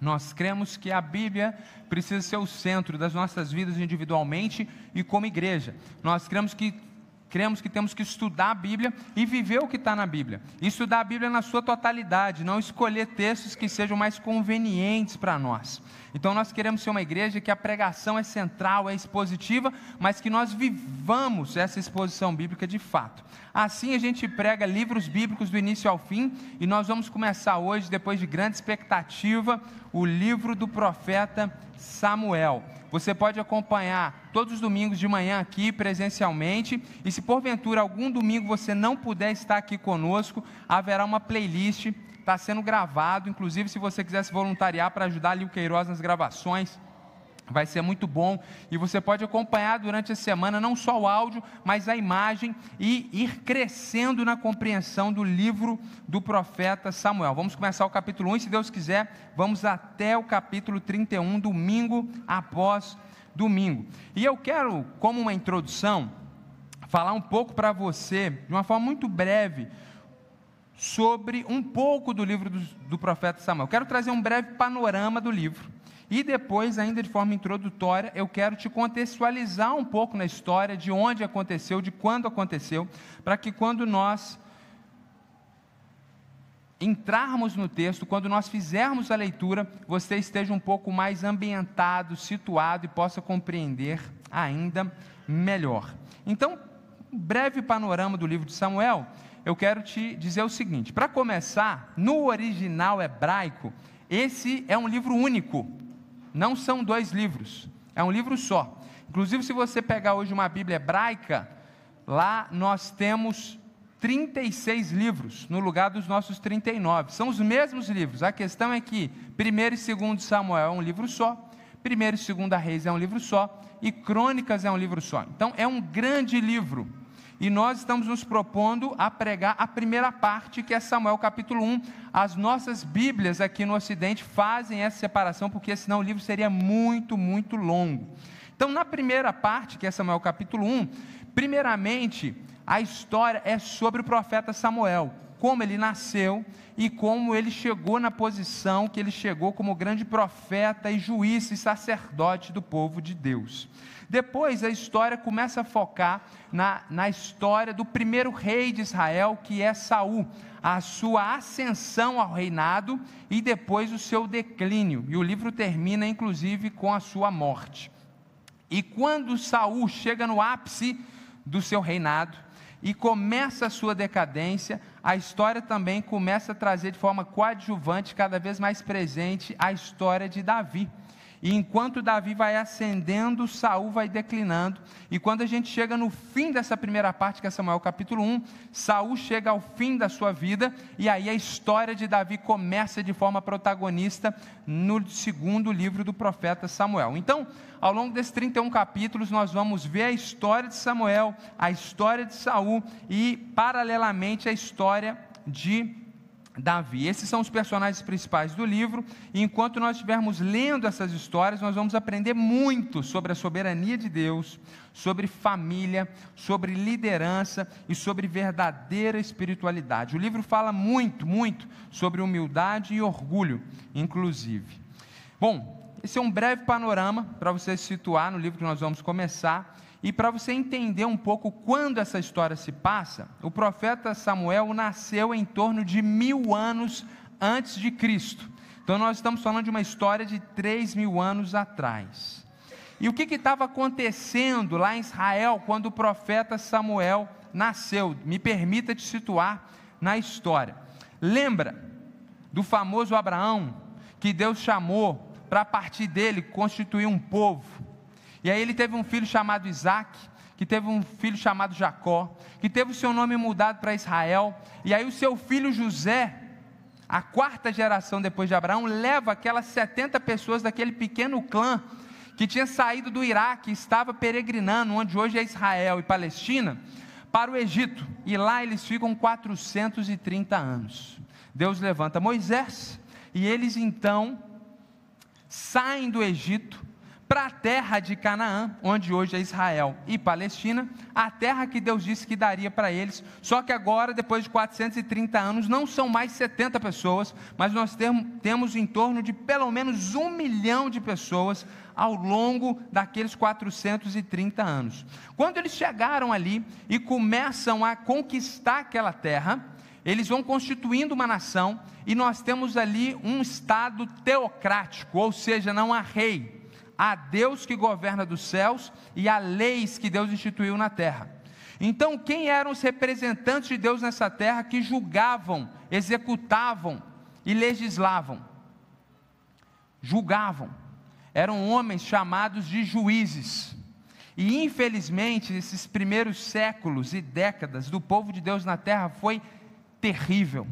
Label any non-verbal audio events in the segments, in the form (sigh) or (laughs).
Nós cremos que a Bíblia precisa ser o centro das nossas vidas individualmente e como igreja. Nós cremos que cremos que temos que estudar a Bíblia e viver o que está na Bíblia. Estudar a Bíblia na sua totalidade, não escolher textos que sejam mais convenientes para nós. Então nós queremos ser uma igreja que a pregação é central, é expositiva, mas que nós vivamos essa exposição bíblica de fato. Assim a gente prega livros bíblicos do início ao fim e nós vamos começar hoje, depois de grande expectativa, o livro do profeta Samuel. Você pode acompanhar todos os domingos de manhã aqui presencialmente. E se porventura algum domingo você não puder estar aqui conosco, haverá uma playlist, está sendo gravado. Inclusive, se você quiser se voluntariar para ajudar ali o Queiroz nas gravações, Vai ser muito bom e você pode acompanhar durante a semana não só o áudio, mas a imagem e ir crescendo na compreensão do livro do profeta Samuel. Vamos começar o capítulo 1 e, se Deus quiser, vamos até o capítulo 31, domingo após domingo. E eu quero, como uma introdução, falar um pouco para você, de uma forma muito breve, sobre um pouco do livro do, do profeta Samuel. Quero trazer um breve panorama do livro e depois, ainda de forma introdutória, eu quero te contextualizar um pouco na história, de onde aconteceu, de quando aconteceu, para que quando nós entrarmos no texto, quando nós fizermos a leitura, você esteja um pouco mais ambientado, situado e possa compreender ainda melhor. Então, breve panorama do livro de Samuel, eu quero te dizer o seguinte: para começar, no original hebraico, esse é um livro único, não são dois livros, é um livro só. Inclusive, se você pegar hoje uma Bíblia hebraica, lá nós temos 36 livros, no lugar dos nossos 39. São os mesmos livros. A questão é que 1 e 2 Samuel é um livro só, 1 e 2 Reis é um livro só, e Crônicas é um livro só. Então, é um grande livro e nós estamos nos propondo a pregar a primeira parte, que é Samuel capítulo 1. As nossas Bíblias aqui no Ocidente fazem essa separação, porque senão o livro seria muito, muito longo. Então, na primeira parte, que é Samuel capítulo 1, primeiramente, a história é sobre o profeta Samuel, como ele nasceu e como ele chegou na posição que ele chegou como grande profeta e juiz e sacerdote do povo de Deus. Depois a história começa a focar na, na história do primeiro rei de Israel, que é Saul, a sua ascensão ao reinado e depois o seu declínio. E o livro termina, inclusive, com a sua morte. E quando Saul chega no ápice do seu reinado e começa a sua decadência, a história também começa a trazer de forma coadjuvante, cada vez mais presente, a história de Davi e enquanto Davi vai ascendendo, Saul vai declinando. E quando a gente chega no fim dessa primeira parte, que é Samuel capítulo 1, Saul chega ao fim da sua vida, e aí a história de Davi começa de forma protagonista no segundo livro do profeta Samuel. Então, ao longo desses 31 capítulos, nós vamos ver a história de Samuel, a história de Saul e, paralelamente, a história de Davi. Esses são os personagens principais do livro, e enquanto nós estivermos lendo essas histórias, nós vamos aprender muito sobre a soberania de Deus, sobre família, sobre liderança e sobre verdadeira espiritualidade. O livro fala muito, muito sobre humildade e orgulho, inclusive. Bom, esse é um breve panorama para você se situar no livro que nós vamos começar. E para você entender um pouco quando essa história se passa, o profeta Samuel nasceu em torno de mil anos antes de Cristo. Então nós estamos falando de uma história de três mil anos atrás. E o que estava acontecendo lá em Israel quando o profeta Samuel nasceu? Me permita te situar na história. Lembra do famoso Abraão, que Deus chamou para a partir dele constituir um povo? E aí ele teve um filho chamado Isaac, que teve um filho chamado Jacó, que teve o seu nome mudado para Israel. E aí o seu filho José, a quarta geração depois de Abraão, leva aquelas 70 pessoas daquele pequeno clã que tinha saído do Iraque, estava peregrinando, onde hoje é Israel e Palestina, para o Egito. E lá eles ficam 430 anos. Deus levanta Moisés e eles então saem do Egito para a terra de Canaã, onde hoje é Israel e Palestina, a terra que Deus disse que daria para eles. Só que agora, depois de 430 anos, não são mais 70 pessoas, mas nós temos em torno de pelo menos um milhão de pessoas ao longo daqueles 430 anos. Quando eles chegaram ali e começam a conquistar aquela terra, eles vão constituindo uma nação e nós temos ali um estado teocrático, ou seja, não há rei há Deus que governa dos céus e há leis que Deus instituiu na terra. Então, quem eram os representantes de Deus nessa terra que julgavam, executavam e legislavam? Julgavam. Eram homens chamados de juízes. E infelizmente, esses primeiros séculos e décadas do povo de Deus na terra foi terrível.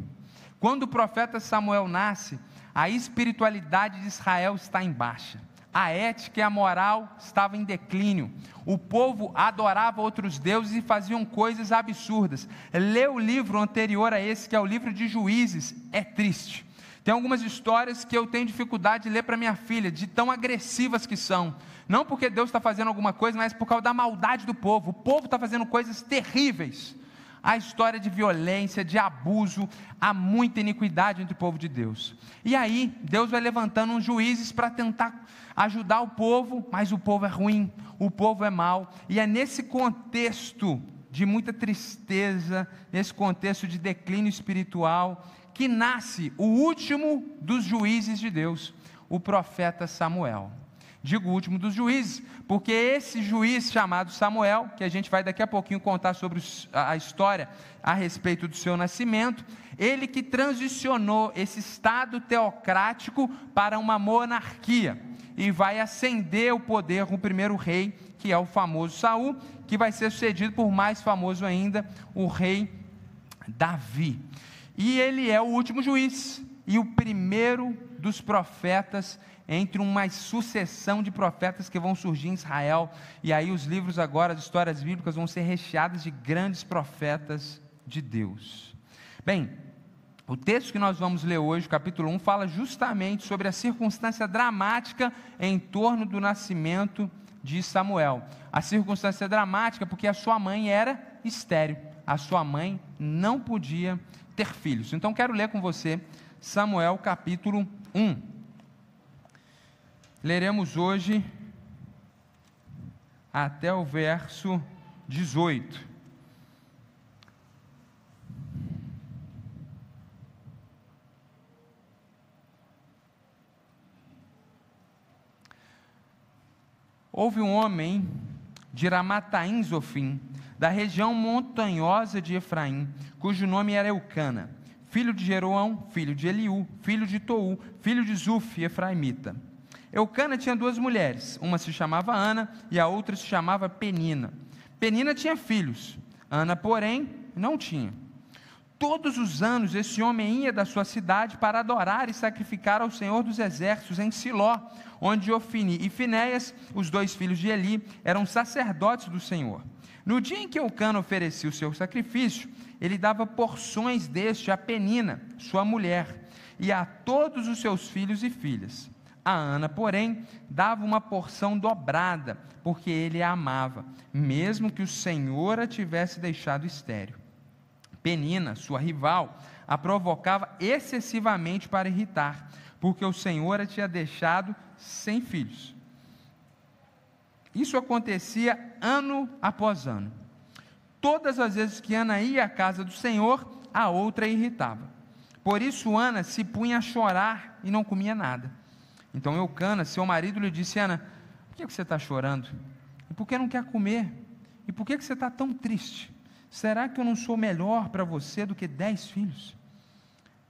Quando o profeta Samuel nasce, a espiritualidade de Israel está em baixa a ética e a moral estavam em declínio. O povo adorava outros deuses e faziam coisas absurdas. Ler o livro anterior a esse, que é o livro de Juízes, é triste. Tem algumas histórias que eu tenho dificuldade de ler para minha filha, de tão agressivas que são. Não porque Deus está fazendo alguma coisa, mas por causa da maldade do povo. O povo está fazendo coisas terríveis a história de violência, de abuso, há muita iniquidade entre o povo de Deus. E aí, Deus vai levantando uns juízes para tentar ajudar o povo, mas o povo é ruim, o povo é mau, e é nesse contexto de muita tristeza, nesse contexto de declínio espiritual, que nasce o último dos juízes de Deus, o profeta Samuel digo o último dos juízes, porque esse juiz chamado Samuel, que a gente vai daqui a pouquinho contar sobre a história a respeito do seu nascimento, ele que transicionou esse estado teocrático para uma monarquia e vai ascender o poder com o primeiro rei, que é o famoso Saul, que vai ser sucedido por mais famoso ainda, o rei Davi. E ele é o último juiz e o primeiro dos profetas entre uma sucessão de profetas que vão surgir em Israel, e aí os livros agora, as histórias bíblicas, vão ser recheados de grandes profetas de Deus. Bem, o texto que nós vamos ler hoje, capítulo 1, fala justamente sobre a circunstância dramática em torno do nascimento de Samuel. A circunstância dramática porque a sua mãe era estéril, a sua mãe não podia ter filhos. Então quero ler com você Samuel capítulo 1. Leremos hoje até o verso 18. Houve um homem de Ramataim Zofim, da região montanhosa de Efraim, cujo nome era Eucana, filho de Jeroão, filho de Eliú, filho de Tou, filho de Zuf, efraimita. Eucana tinha duas mulheres, uma se chamava Ana e a outra se chamava Penina. Penina tinha filhos, Ana, porém, não tinha. Todos os anos esse homem ia da sua cidade para adorar e sacrificar ao Senhor dos Exércitos em Siló, onde Ofini e Finéias, os dois filhos de Eli, eram sacerdotes do Senhor. No dia em que Eucana oferecia o seu sacrifício, ele dava porções deste a Penina, sua mulher, e a todos os seus filhos e filhas. A Ana, porém, dava uma porção dobrada, porque ele a amava, mesmo que o Senhor a tivesse deixado estéril. Penina, sua rival, a provocava excessivamente para irritar, porque o Senhor a tinha deixado sem filhos. Isso acontecia ano após ano. Todas as vezes que Ana ia à casa do Senhor, a outra a irritava. Por isso Ana se punha a chorar e não comia nada. Então Eucana, seu marido, lhe disse: Ana, por que você está chorando? E por que não quer comer? E por que você está tão triste? Será que eu não sou melhor para você do que dez filhos?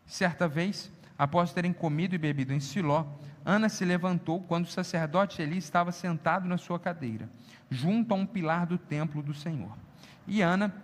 Certa vez, após terem comido e bebido em Siló, Ana se levantou quando o sacerdote Eli estava sentado na sua cadeira, junto a um pilar do templo do Senhor. E Ana,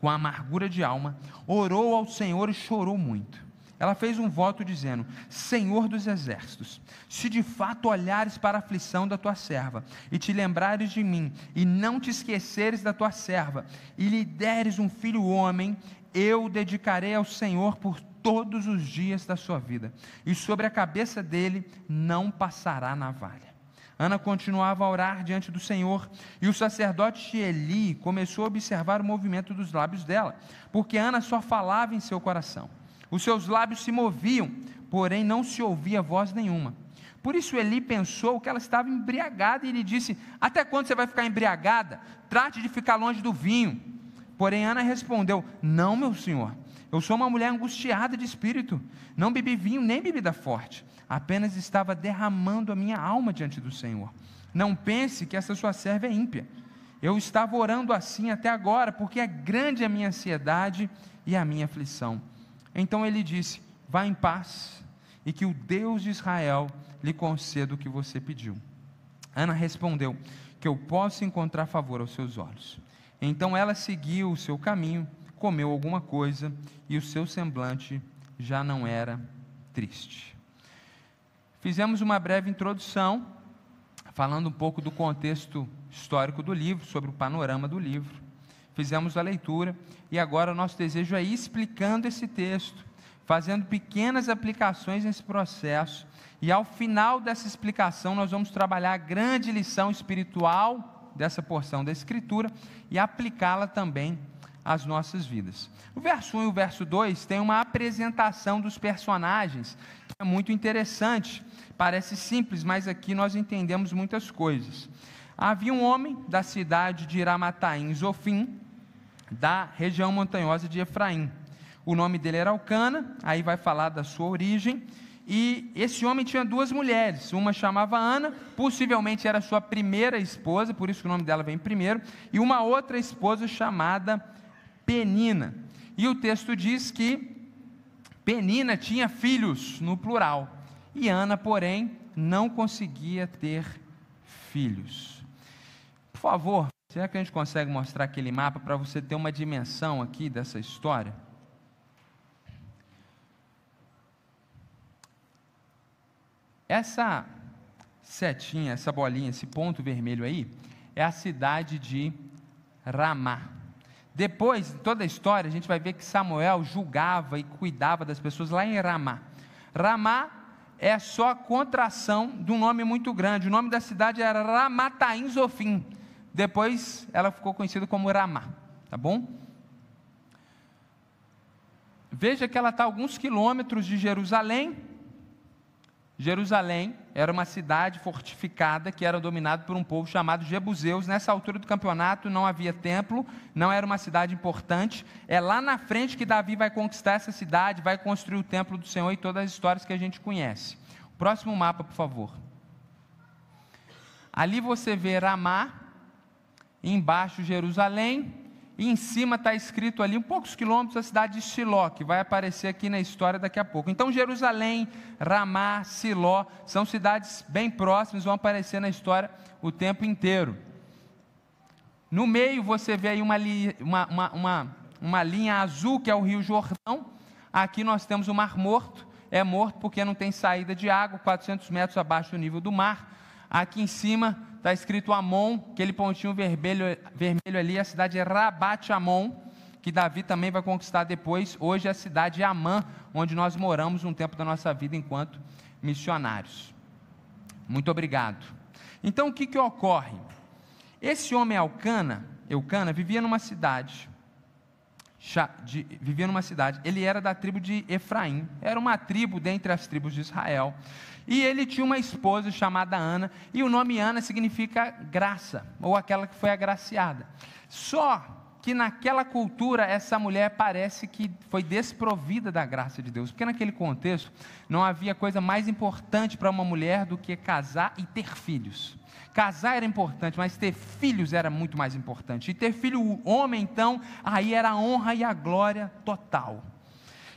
com amargura de alma, orou ao Senhor e chorou muito. Ela fez um voto dizendo: Senhor dos exércitos, se de fato olhares para a aflição da tua serva, e te lembrares de mim, e não te esqueceres da tua serva, e lhe deres um filho homem, eu o dedicarei ao Senhor por todos os dias da sua vida, e sobre a cabeça dele não passará navalha. Ana continuava a orar diante do Senhor, e o sacerdote Eli começou a observar o movimento dos lábios dela, porque Ana só falava em seu coração. Os seus lábios se moviam, porém não se ouvia voz nenhuma. Por isso Eli pensou que ela estava embriagada e lhe disse: Até quando você vai ficar embriagada? Trate de ficar longe do vinho. Porém Ana respondeu: Não, meu senhor. Eu sou uma mulher angustiada de espírito. Não bebi vinho nem bebida forte. Apenas estava derramando a minha alma diante do Senhor. Não pense que essa sua serva é ímpia. Eu estava orando assim até agora, porque é grande a minha ansiedade e a minha aflição. Então ele disse: Vá em paz, e que o Deus de Israel lhe conceda o que você pediu. Ana respondeu: Que eu possa encontrar favor aos seus olhos. Então ela seguiu o seu caminho, comeu alguma coisa e o seu semblante já não era triste. Fizemos uma breve introdução, falando um pouco do contexto histórico do livro, sobre o panorama do livro. Fizemos a leitura e agora o nosso desejo é ir explicando esse texto, fazendo pequenas aplicações nesse processo e ao final dessa explicação, nós vamos trabalhar a grande lição espiritual dessa porção da Escritura e aplicá-la também às nossas vidas. O verso 1 e o verso 2 tem uma apresentação dos personagens que é muito interessante. Parece simples, mas aqui nós entendemos muitas coisas. Havia um homem da cidade de Iramataim, Zofim, da região montanhosa de Efraim. O nome dele era Alcana, aí vai falar da sua origem, e esse homem tinha duas mulheres, uma chamava Ana, possivelmente era sua primeira esposa, por isso o nome dela vem primeiro, e uma outra esposa chamada Penina. E o texto diz que Penina tinha filhos, no plural, e Ana, porém, não conseguia ter filhos. Por favor, será que a gente consegue mostrar aquele mapa para você ter uma dimensão aqui dessa história? Essa setinha, essa bolinha, esse ponto vermelho aí, é a cidade de Ramá. Depois, toda a história, a gente vai ver que Samuel julgava e cuidava das pessoas lá em Ramá. Ramá é só contração de um nome muito grande. O nome da cidade era Ramataim Zofim. Depois ela ficou conhecida como Ramá, tá bom? Veja que ela está alguns quilômetros de Jerusalém, Jerusalém era uma cidade fortificada que era dominada por um povo chamado Jebuseus. Nessa altura do campeonato não havia templo, não era uma cidade importante. É lá na frente que Davi vai conquistar essa cidade, vai construir o templo do Senhor e todas as histórias que a gente conhece. Próximo mapa, por favor. Ali você vê Ramá, embaixo Jerusalém, e em cima está escrito ali, um poucos quilômetros, a cidade de Siló, que vai aparecer aqui na história daqui a pouco. Então, Jerusalém, Ramá, Siló, são cidades bem próximas, vão aparecer na história o tempo inteiro. No meio você vê aí uma, uma, uma, uma, uma linha azul, que é o Rio Jordão. Aqui nós temos o Mar Morto, é morto porque não tem saída de água, 400 metros abaixo do nível do mar. Aqui em cima está escrito Amon, aquele pontinho vermelho, vermelho ali, a cidade é Rabat Amon, que Davi também vai conquistar depois. Hoje é a cidade de Amã, onde nós moramos um tempo da nossa vida enquanto missionários. Muito obrigado. Então o que, que ocorre? Esse homem Alcana, Eucana, vivia numa cidade de, vivia numa cidade, ele era da tribo de Efraim, era uma tribo dentre as tribos de Israel. E ele tinha uma esposa chamada Ana, e o nome Ana significa graça, ou aquela que foi agraciada. Só que naquela cultura essa mulher parece que foi desprovida da graça de Deus, porque naquele contexto não havia coisa mais importante para uma mulher do que casar e ter filhos. Casar era importante, mas ter filhos era muito mais importante. E ter filho homem, então, aí era a honra e a glória total.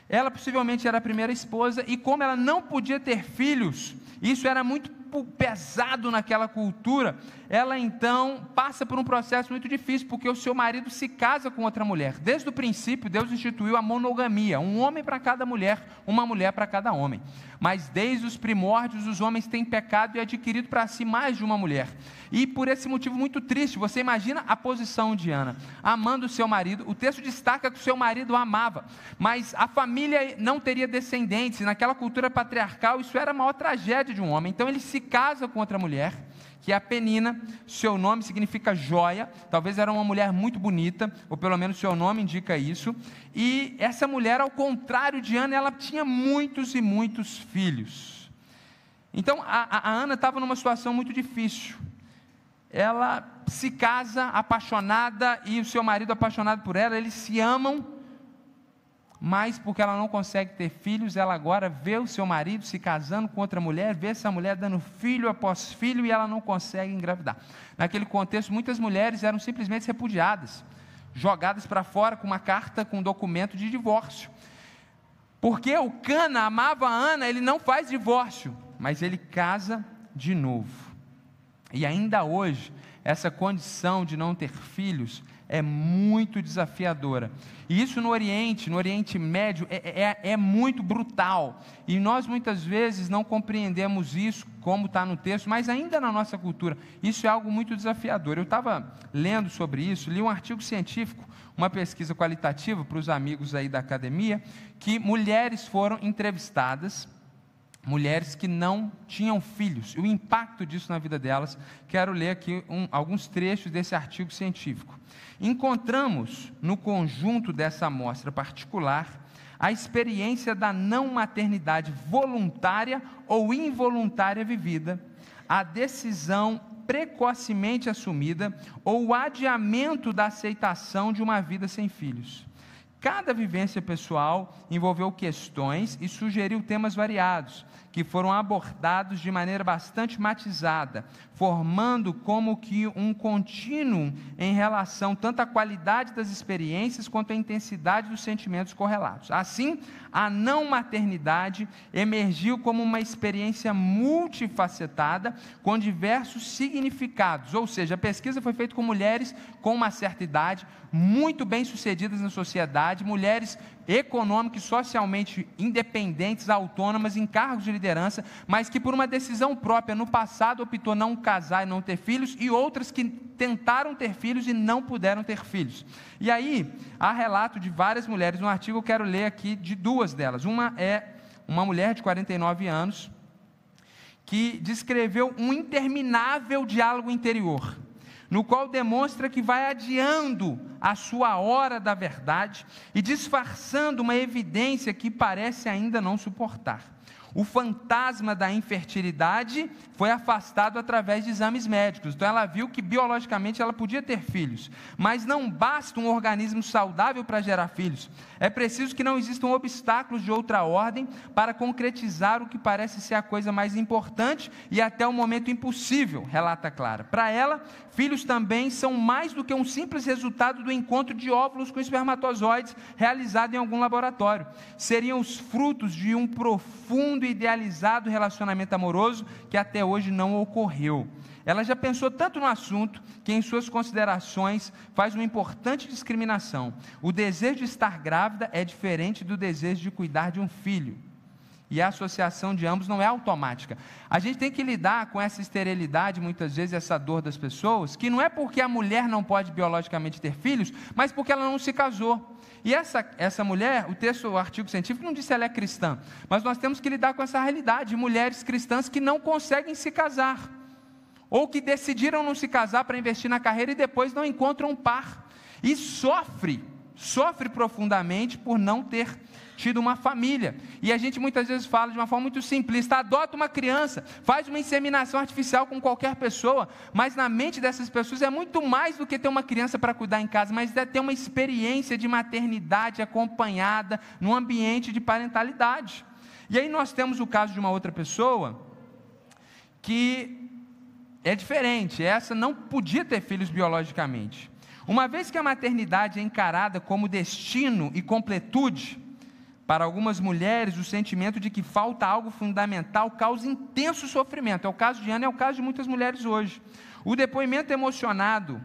Ela possivelmente era a primeira esposa, e como ela não podia ter filhos, isso era muito pesado naquela cultura, ela então passa por um processo muito difícil, porque o seu marido se casa com outra mulher. Desde o princípio, Deus instituiu a monogamia: um homem para cada mulher, uma mulher para cada homem. Mas desde os primórdios, os homens têm pecado e adquirido para si mais de uma mulher. E por esse motivo muito triste, você imagina a posição de Ana, amando o seu marido. O texto destaca que o seu marido a amava, mas a família não teria descendentes. Naquela cultura patriarcal, isso era a maior tragédia de um homem. Então ele se casa com outra mulher, que é a Penina, seu nome significa joia, talvez era uma mulher muito bonita, ou pelo menos seu nome indica isso, e essa mulher, ao contrário de Ana, ela tinha muitos e muitos filhos. Então a, a Ana estava numa situação muito difícil. Ela se casa apaixonada e o seu marido apaixonado por ela, eles se amam, mas porque ela não consegue ter filhos, ela agora vê o seu marido se casando com outra mulher, vê essa mulher dando filho após filho e ela não consegue engravidar. Naquele contexto, muitas mulheres eram simplesmente repudiadas, jogadas para fora com uma carta com um documento de divórcio. Porque o Cana amava a Ana, ele não faz divórcio, mas ele casa de novo. E ainda hoje, essa condição de não ter filhos é muito desafiadora. E isso no Oriente, no Oriente Médio, é, é, é muito brutal. E nós muitas vezes não compreendemos isso, como está no texto, mas ainda na nossa cultura, isso é algo muito desafiador. Eu estava lendo sobre isso, li um artigo científico, uma pesquisa qualitativa para os amigos aí da academia, que mulheres foram entrevistadas mulheres que não tinham filhos, o impacto disso na vida delas. Quero ler aqui um, alguns trechos desse artigo científico. Encontramos no conjunto dessa amostra particular a experiência da não maternidade voluntária ou involuntária vivida, a decisão precocemente assumida ou o adiamento da aceitação de uma vida sem filhos. Cada vivência pessoal envolveu questões e sugeriu temas variados, que foram abordados de maneira bastante matizada, formando como que um contínuo em relação tanto à qualidade das experiências quanto à intensidade dos sentimentos correlatos. Assim, a não maternidade emergiu como uma experiência multifacetada com diversos significados, ou seja, a pesquisa foi feita com mulheres com uma certa idade, muito bem-sucedidas na sociedade, mulheres econômicas e socialmente independentes, autônomas, em cargos de liderança, mas que por uma decisão própria no passado optou não casar e não ter filhos, e outras que tentaram ter filhos e não puderam ter filhos. E aí, há relato de várias mulheres, no artigo eu quero ler aqui de duas delas. Uma é uma mulher de 49 anos, que descreveu um interminável diálogo interior no qual demonstra que vai adiando a sua hora da verdade e disfarçando uma evidência que parece ainda não suportar. O fantasma da infertilidade foi afastado através de exames médicos. Então ela viu que biologicamente ela podia ter filhos, mas não basta um organismo saudável para gerar filhos. É preciso que não existam obstáculos de outra ordem para concretizar o que parece ser a coisa mais importante e até o momento impossível, relata Clara. Para ela, filhos também são mais do que um simples resultado do encontro de óvulos com espermatozoides realizado em algum laboratório. Seriam os frutos de um profundo e idealizado relacionamento amoroso que até hoje não ocorreu. Ela já pensou tanto no assunto que, em suas considerações, faz uma importante discriminação. O desejo de estar grávida é diferente do desejo de cuidar de um filho. E a associação de ambos não é automática. A gente tem que lidar com essa esterilidade, muitas vezes, essa dor das pessoas, que não é porque a mulher não pode biologicamente ter filhos, mas porque ela não se casou. E essa, essa mulher, o texto, o artigo científico não diz se ela é cristã, mas nós temos que lidar com essa realidade de mulheres cristãs que não conseguem se casar ou que decidiram não se casar para investir na carreira e depois não encontram um par. E sofre, sofre profundamente por não ter tido uma família. E a gente muitas vezes fala de uma forma muito simplista: adota uma criança, faz uma inseminação artificial com qualquer pessoa, mas na mente dessas pessoas é muito mais do que ter uma criança para cuidar em casa, mas é ter uma experiência de maternidade acompanhada num ambiente de parentalidade. E aí nós temos o caso de uma outra pessoa que é diferente, essa não podia ter filhos biologicamente. Uma vez que a maternidade é encarada como destino e completude, para algumas mulheres, o sentimento de que falta algo fundamental causa intenso sofrimento. É o caso de Ana, é o caso de muitas mulheres hoje. O depoimento emocionado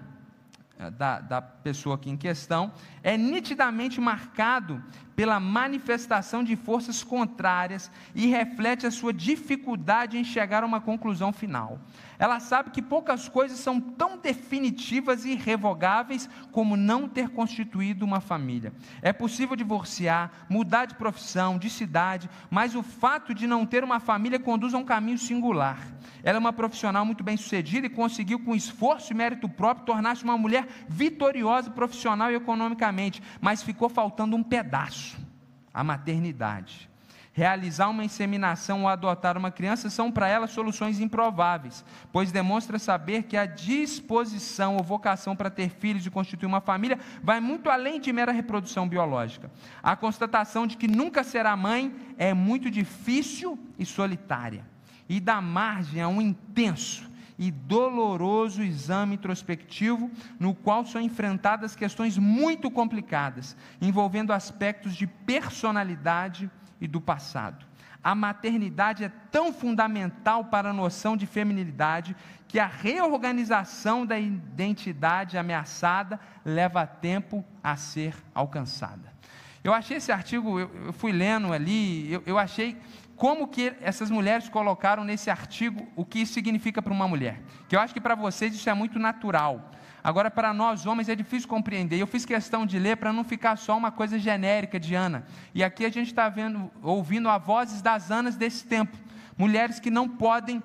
da, da pessoa aqui em questão, é nitidamente marcado pela manifestação de forças contrárias e reflete a sua dificuldade em chegar a uma conclusão final. Ela sabe que poucas coisas são tão definitivas e irrevogáveis como não ter constituído uma família. É possível divorciar, mudar de profissão, de cidade, mas o fato de não ter uma família conduz a um caminho singular. Ela é uma profissional muito bem sucedida e conseguiu, com esforço e mérito próprio, tornar-se uma mulher vitoriosa profissional e economicamente, mas ficou faltando um pedaço a maternidade. Realizar uma inseminação ou adotar uma criança são para ela soluções improváveis, pois demonstra saber que a disposição ou vocação para ter filhos e constituir uma família vai muito além de mera reprodução biológica. A constatação de que nunca será mãe é muito difícil e solitária e dá margem a um intenso e doloroso exame introspectivo, no qual são enfrentadas questões muito complicadas, envolvendo aspectos de personalidade e do passado. A maternidade é tão fundamental para a noção de feminilidade que a reorganização da identidade ameaçada leva tempo a ser alcançada. Eu achei esse artigo, eu, eu fui lendo ali, eu, eu achei como que essas mulheres colocaram nesse artigo o que isso significa para uma mulher. Que eu acho que para vocês isso é muito natural. Agora, para nós homens é difícil compreender. Eu fiz questão de ler para não ficar só uma coisa genérica de Ana. E aqui a gente está ouvindo a vozes das Anas desse tempo. Mulheres que não podem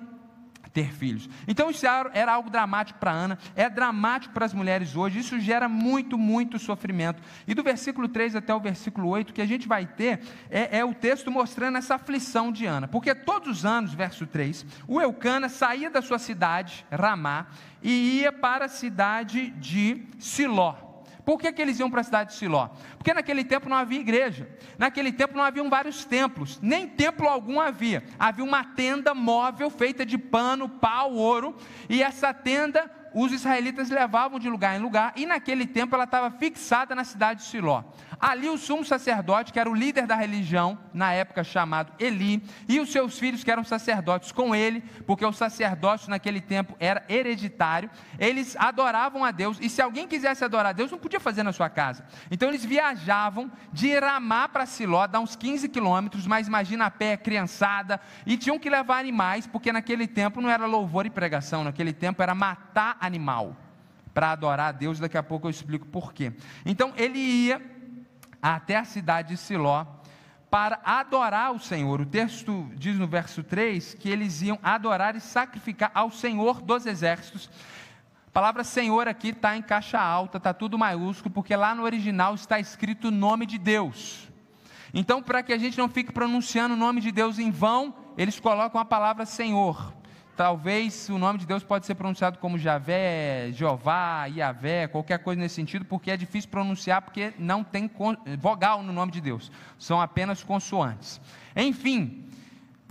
ter filhos. Então isso era algo dramático para Ana, é dramático para as mulheres hoje, isso gera muito, muito sofrimento. E do versículo 3 até o versículo 8, que a gente vai ter, é, é o texto mostrando essa aflição de Ana. Porque todos os anos, verso 3, o Eucana saía da sua cidade, Ramá, e ia para a cidade de Siló. Por que, que eles iam para a cidade de Siló? Porque naquele tempo não havia igreja, naquele tempo não haviam vários templos, nem templo algum havia. Havia uma tenda móvel feita de pano, pau, ouro, e essa tenda os israelitas levavam de lugar em lugar, e naquele tempo ela estava fixada na cidade de Siló. Ali o sumo sacerdote, que era o líder da religião, na época chamado Eli, e os seus filhos, que eram sacerdotes com ele, porque o sacerdócio naquele tempo era hereditário, eles adoravam a Deus, e se alguém quisesse adorar a Deus, não podia fazer na sua casa. Então eles viajavam de Iramá para Siló, dá uns 15 quilômetros, mas imagina a pé, criançada, e tinham que levar animais, porque naquele tempo não era louvor e pregação, naquele tempo era matar animal para adorar a Deus, daqui a pouco eu explico por quê. Então ele ia até a cidade de Siló para adorar o Senhor. O texto diz no verso 3 que eles iam adorar e sacrificar ao Senhor dos exércitos. A palavra Senhor aqui está em caixa alta, está tudo maiúsculo, porque lá no original está escrito o nome de Deus. Então, para que a gente não fique pronunciando o nome de Deus em vão, eles colocam a palavra Senhor. Talvez o nome de Deus pode ser pronunciado como Javé, Jeová, Iavé, qualquer coisa nesse sentido, porque é difícil pronunciar, porque não tem vogal no nome de Deus, são apenas consoantes. Enfim,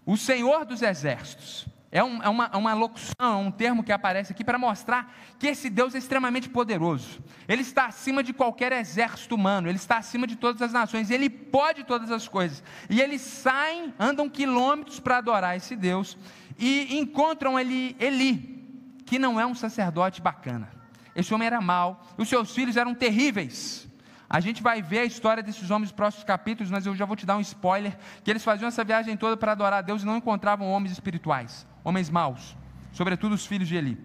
o Senhor dos Exércitos. É, um, é uma, uma locução, um termo que aparece aqui para mostrar que esse Deus é extremamente poderoso. Ele está acima de qualquer exército humano, ele está acima de todas as nações, ele pode todas as coisas. E eles saem, andam quilômetros para adorar esse Deus e encontram Eli, Eli, que não é um sacerdote bacana. Esse homem era mau, os seus filhos eram terríveis. A gente vai ver a história desses homens nos próximos capítulos, mas eu já vou te dar um spoiler: que eles faziam essa viagem toda para adorar a Deus e não encontravam homens espirituais, homens maus, sobretudo os filhos de Eli.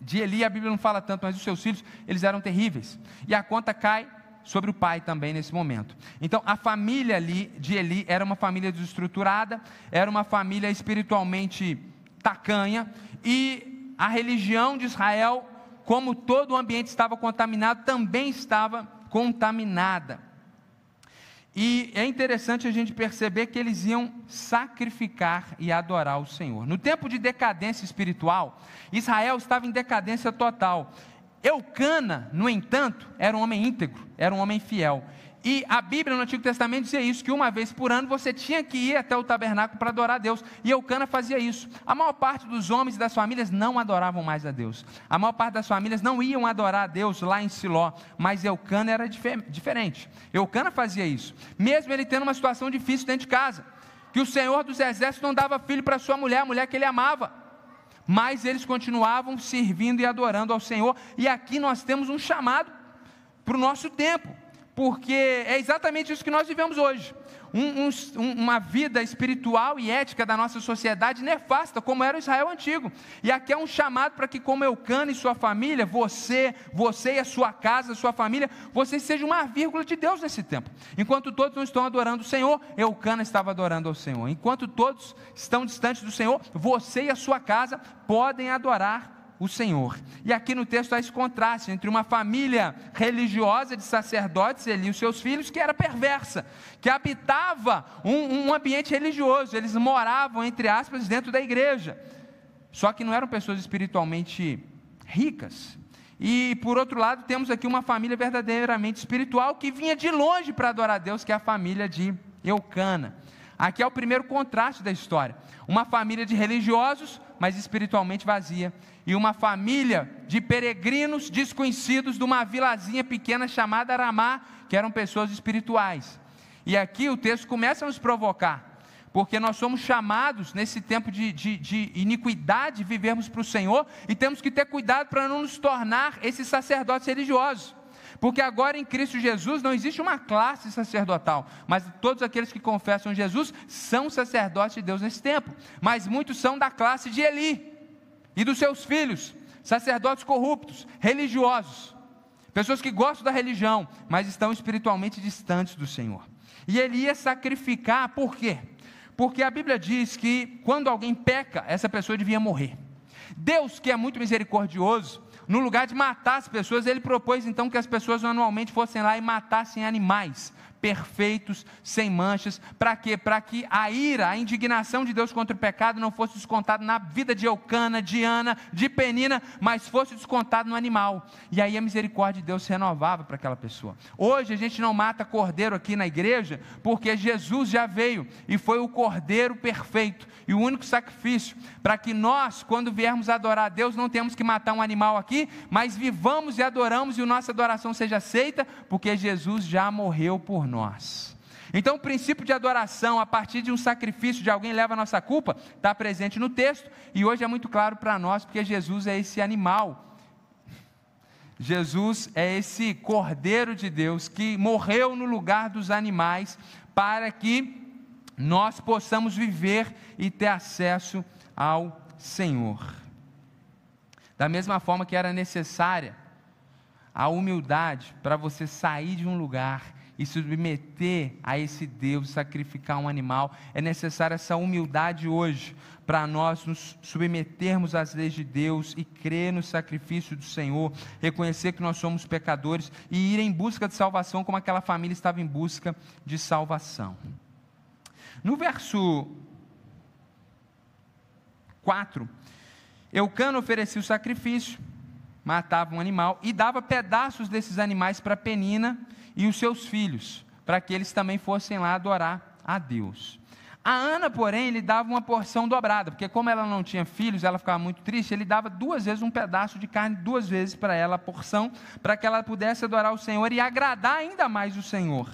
De Eli a Bíblia não fala tanto, mas os seus filhos, eles eram terríveis. E a conta cai sobre o pai também nesse momento. Então, a família ali de Eli era uma família desestruturada, era uma família espiritualmente tacanha, e a religião de Israel, como todo o ambiente estava contaminado, também estava contaminada. E é interessante a gente perceber que eles iam sacrificar e adorar o Senhor. No tempo de decadência espiritual, Israel estava em decadência total. Eucana, no entanto, era um homem íntegro, era um homem fiel. E a Bíblia no Antigo Testamento dizia isso, que uma vez por ano você tinha que ir até o tabernáculo para adorar a Deus. E Eucana fazia isso. A maior parte dos homens e das famílias não adoravam mais a Deus. A maior parte das famílias não iam adorar a Deus lá em Siló. Mas Eucana era diferente. Eucana fazia isso. Mesmo ele tendo uma situação difícil dentro de casa. Que o Senhor dos Exércitos não dava filho para sua mulher, a mulher que ele amava mas eles continuavam servindo e adorando ao Senhor. E aqui nós temos um chamado para o nosso tempo, porque é exatamente isso que nós vivemos hoje um, um, uma vida espiritual e ética da nossa sociedade nefasta, como era o Israel antigo. E aqui é um chamado para que, como Eucana e sua família, você, você e a sua casa, a sua família, você seja uma vírgula de Deus nesse tempo. Enquanto todos não estão adorando o Senhor, Eucana estava adorando ao Senhor. Enquanto todos estão distantes do Senhor, você e a sua casa podem adorar o Senhor. E aqui no texto há esse contraste entre uma família religiosa de sacerdotes, ele e os seus filhos, que era perversa, que habitava um, um ambiente religioso, eles moravam, entre aspas, dentro da igreja. Só que não eram pessoas espiritualmente ricas. E por outro lado, temos aqui uma família verdadeiramente espiritual que vinha de longe para adorar a Deus, que é a família de Eucana. Aqui é o primeiro contraste da história. Uma família de religiosos, mas espiritualmente vazia e uma família de peregrinos desconhecidos de uma vilazinha pequena chamada Aramá, que eram pessoas espirituais. E aqui o texto começa a nos provocar, porque nós somos chamados nesse tempo de, de, de iniquidade vivermos para o Senhor e temos que ter cuidado para não nos tornar esses sacerdotes religiosos. Porque agora em Cristo Jesus não existe uma classe sacerdotal, mas todos aqueles que confessam Jesus são sacerdotes de Deus nesse tempo. Mas muitos são da classe de Eli e dos seus filhos, sacerdotes corruptos, religiosos, pessoas que gostam da religião, mas estão espiritualmente distantes do Senhor. E ele ia sacrificar, por quê? Porque a Bíblia diz que quando alguém peca, essa pessoa devia morrer. Deus, que é muito misericordioso, no lugar de matar as pessoas, ele propôs então que as pessoas anualmente fossem lá e matassem animais perfeitos, sem manchas. Para quê? Para que a ira, a indignação de Deus contra o pecado não fosse descontada na vida de Eucana, de Ana, de Penina, mas fosse descontado no animal. E aí a misericórdia de Deus se renovava para aquela pessoa. Hoje a gente não mata cordeiro aqui na igreja, porque Jesus já veio e foi o cordeiro perfeito e o único sacrifício para que nós, quando viermos adorar a Deus, não temos que matar um animal aqui, mas vivamos e adoramos e a nossa adoração seja aceita, porque Jesus já morreu por nós nós. Então, o princípio de adoração, a partir de um sacrifício de alguém leva a nossa culpa, está presente no texto, e hoje é muito claro para nós, porque Jesus é esse animal. Jesus é esse Cordeiro de Deus que morreu no lugar dos animais para que nós possamos viver e ter acesso ao Senhor. Da mesma forma que era necessária a humildade para você sair de um lugar e submeter a esse Deus, sacrificar um animal, é necessária essa humildade hoje para nós nos submetermos às leis de Deus e crer no sacrifício do Senhor, reconhecer que nós somos pecadores e ir em busca de salvação, como aquela família estava em busca de salvação. No verso 4, Eucano oferecia o sacrifício, matava um animal e dava pedaços desses animais para Penina e os seus filhos, para que eles também fossem lá adorar a Deus. A Ana, porém, ele dava uma porção dobrada, porque como ela não tinha filhos, ela ficava muito triste, ele dava duas vezes um pedaço de carne, duas vezes para ela a porção, para que ela pudesse adorar o Senhor e agradar ainda mais o Senhor.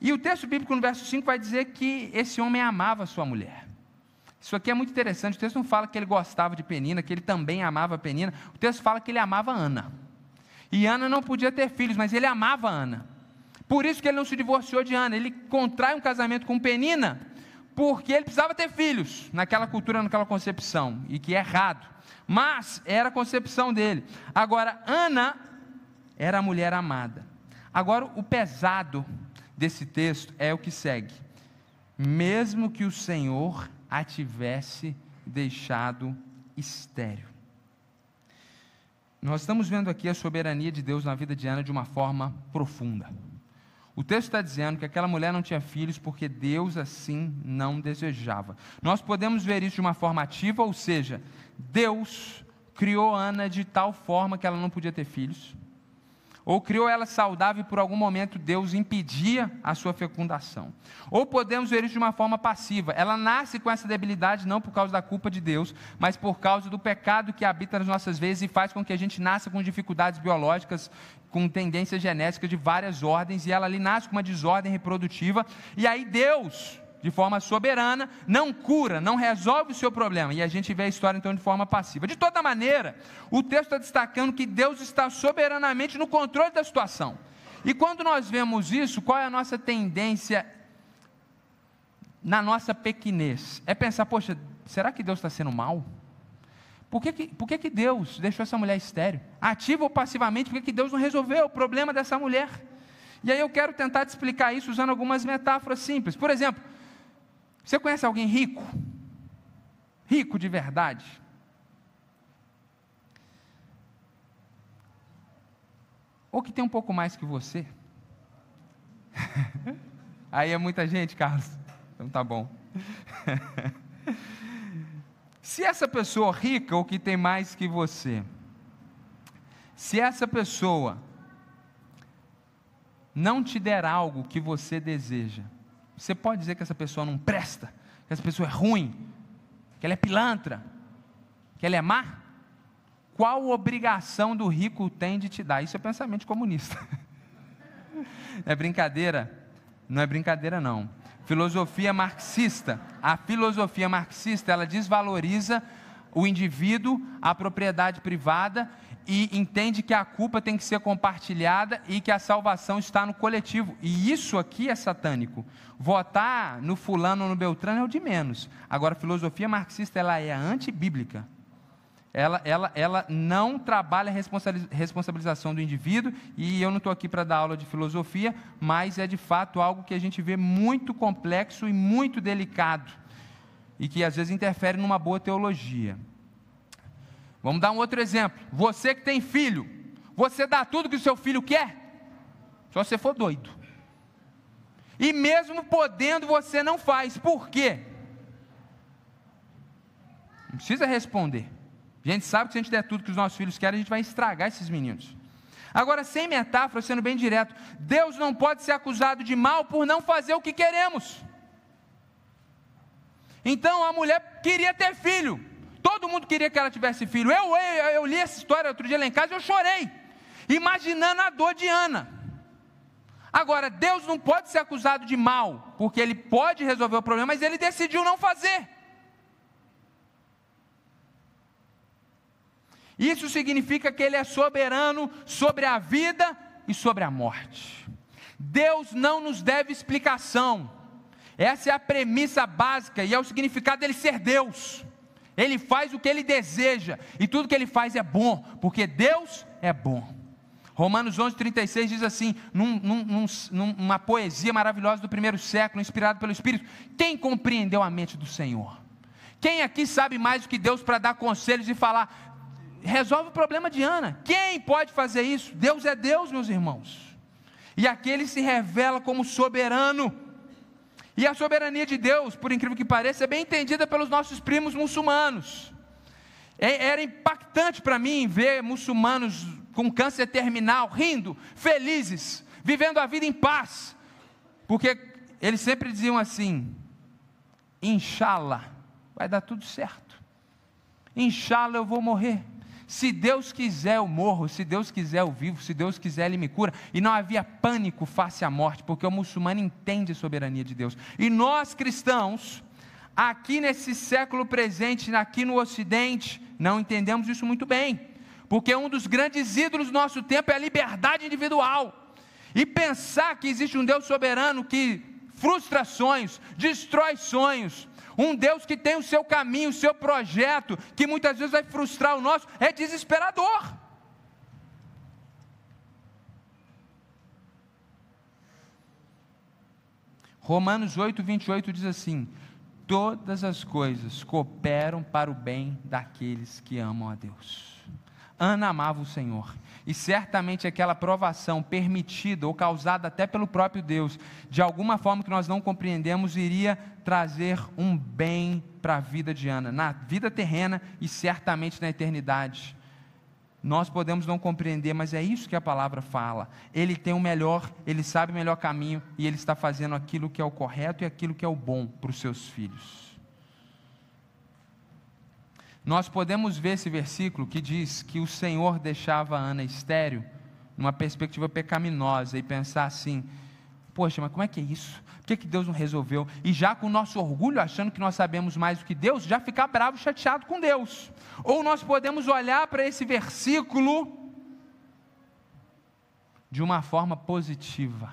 E o texto bíblico no verso 5 vai dizer que esse homem amava sua mulher. Isso aqui é muito interessante, o texto não fala que ele gostava de Penina, que ele também amava Penina, o texto fala que ele amava Ana. E Ana não podia ter filhos, mas ele amava Ana. Por isso que ele não se divorciou de Ana. Ele contrai um casamento com Penina, porque ele precisava ter filhos naquela cultura, naquela concepção, e que é errado. Mas era a concepção dele. Agora, Ana era a mulher amada. Agora, o pesado desse texto é o que segue: mesmo que o Senhor a tivesse deixado estéreo. Nós estamos vendo aqui a soberania de Deus na vida de Ana de uma forma profunda. O texto está dizendo que aquela mulher não tinha filhos porque Deus assim não desejava. Nós podemos ver isso de uma forma ativa, ou seja, Deus criou Ana de tal forma que ela não podia ter filhos ou criou ela saudável e por algum momento Deus impedia a sua fecundação. Ou podemos ver isso de uma forma passiva. Ela nasce com essa debilidade não por causa da culpa de Deus, mas por causa do pecado que habita nas nossas vezes e faz com que a gente nasça com dificuldades biológicas, com tendências genéticas de várias ordens, e ela ali nasce com uma desordem reprodutiva, e aí Deus de forma soberana, não cura, não resolve o seu problema. E a gente vê a história então de forma passiva. De toda maneira, o texto está destacando que Deus está soberanamente no controle da situação. E quando nós vemos isso, qual é a nossa tendência na nossa pequenez? É pensar, poxa, será que Deus está sendo mal? Por que, que, por que, que Deus deixou essa mulher estéreo? Ativa ou passivamente, por que, que Deus não resolveu o problema dessa mulher? E aí eu quero tentar te explicar isso usando algumas metáforas simples. Por exemplo, você conhece alguém rico? Rico de verdade? Ou que tem um pouco mais que você? (laughs) aí é muita gente, Carlos. Então tá bom. (laughs) Se essa pessoa rica ou que tem mais que você, se essa pessoa não te der algo que você deseja, você pode dizer que essa pessoa não presta, que essa pessoa é ruim, que ela é pilantra, que ela é má? Qual obrigação do rico tem de te dar? Isso é pensamento comunista. (laughs) é brincadeira? Não é brincadeira, não. Filosofia marxista. A filosofia marxista, ela desvaloriza o indivíduo, a propriedade privada e entende que a culpa tem que ser compartilhada e que a salvação está no coletivo. E isso aqui é satânico. Votar no fulano ou no beltrano é o de menos. Agora, a filosofia marxista ela é antibíblica ela, ela, ela não trabalha a responsabilização do indivíduo, e eu não estou aqui para dar aula de filosofia, mas é de fato algo que a gente vê muito complexo e muito delicado, e que às vezes interfere numa boa teologia. Vamos dar um outro exemplo. Você que tem filho, você dá tudo que o seu filho quer? Só se for doido. E mesmo podendo, você não faz. Por quê? Não precisa responder. A gente sabe que se a gente der tudo que os nossos filhos querem, a gente vai estragar esses meninos. Agora, sem metáfora, sendo bem direto, Deus não pode ser acusado de mal por não fazer o que queremos. Então a mulher queria ter filho, todo mundo queria que ela tivesse filho. Eu, eu, eu li essa história outro dia lá em casa e eu chorei, imaginando a dor de Ana. Agora, Deus não pode ser acusado de mal, porque Ele pode resolver o problema, mas Ele decidiu não fazer. Isso significa que Ele é soberano sobre a vida e sobre a morte. Deus não nos deve explicação. Essa é a premissa básica e é o significado dele ser Deus. Ele faz o que ele deseja e tudo que ele faz é bom, porque Deus é bom. Romanos 11:36 diz assim, num, num, numa poesia maravilhosa do primeiro século, inspirado pelo Espírito: Quem compreendeu a mente do Senhor? Quem aqui sabe mais do que Deus para dar conselhos e falar: resolve o problema de Ana. Quem pode fazer isso? Deus é Deus, meus irmãos. E aquele se revela como soberano. E a soberania de Deus, por incrível que pareça, é bem entendida pelos nossos primos muçulmanos. É, era impactante para mim ver muçulmanos com câncer terminal, rindo, felizes, vivendo a vida em paz, porque eles sempre diziam assim: Inshallah, vai dar tudo certo, Inshallah eu vou morrer, se Deus quiser, eu morro. Se Deus quiser, eu vivo. Se Deus quiser, Ele me cura. E não havia pânico face à morte, porque o muçulmano entende a soberania de Deus. E nós cristãos, aqui nesse século presente, aqui no Ocidente, não entendemos isso muito bem. Porque um dos grandes ídolos do nosso tempo é a liberdade individual. E pensar que existe um Deus soberano que frustra sonhos, destrói sonhos, um Deus que tem o seu caminho, o seu projeto, que muitas vezes vai frustrar o nosso, é desesperador. Romanos 8, 28 diz assim: Todas as coisas cooperam para o bem daqueles que amam a Deus. Ana amava o Senhor. E certamente aquela provação permitida ou causada até pelo próprio Deus, de alguma forma que nós não compreendemos, iria trazer um bem para a vida de Ana, na vida terrena e certamente na eternidade. Nós podemos não compreender, mas é isso que a palavra fala. Ele tem o melhor, ele sabe o melhor caminho e ele está fazendo aquilo que é o correto e aquilo que é o bom para os seus filhos nós podemos ver esse versículo que diz que o Senhor deixava Ana estéreo, numa perspectiva pecaminosa, e pensar assim: Poxa, mas como é que é isso? Por que, que Deus não resolveu? E já com o nosso orgulho, achando que nós sabemos mais do que Deus, já ficar bravo, chateado com Deus. Ou nós podemos olhar para esse versículo de uma forma positiva,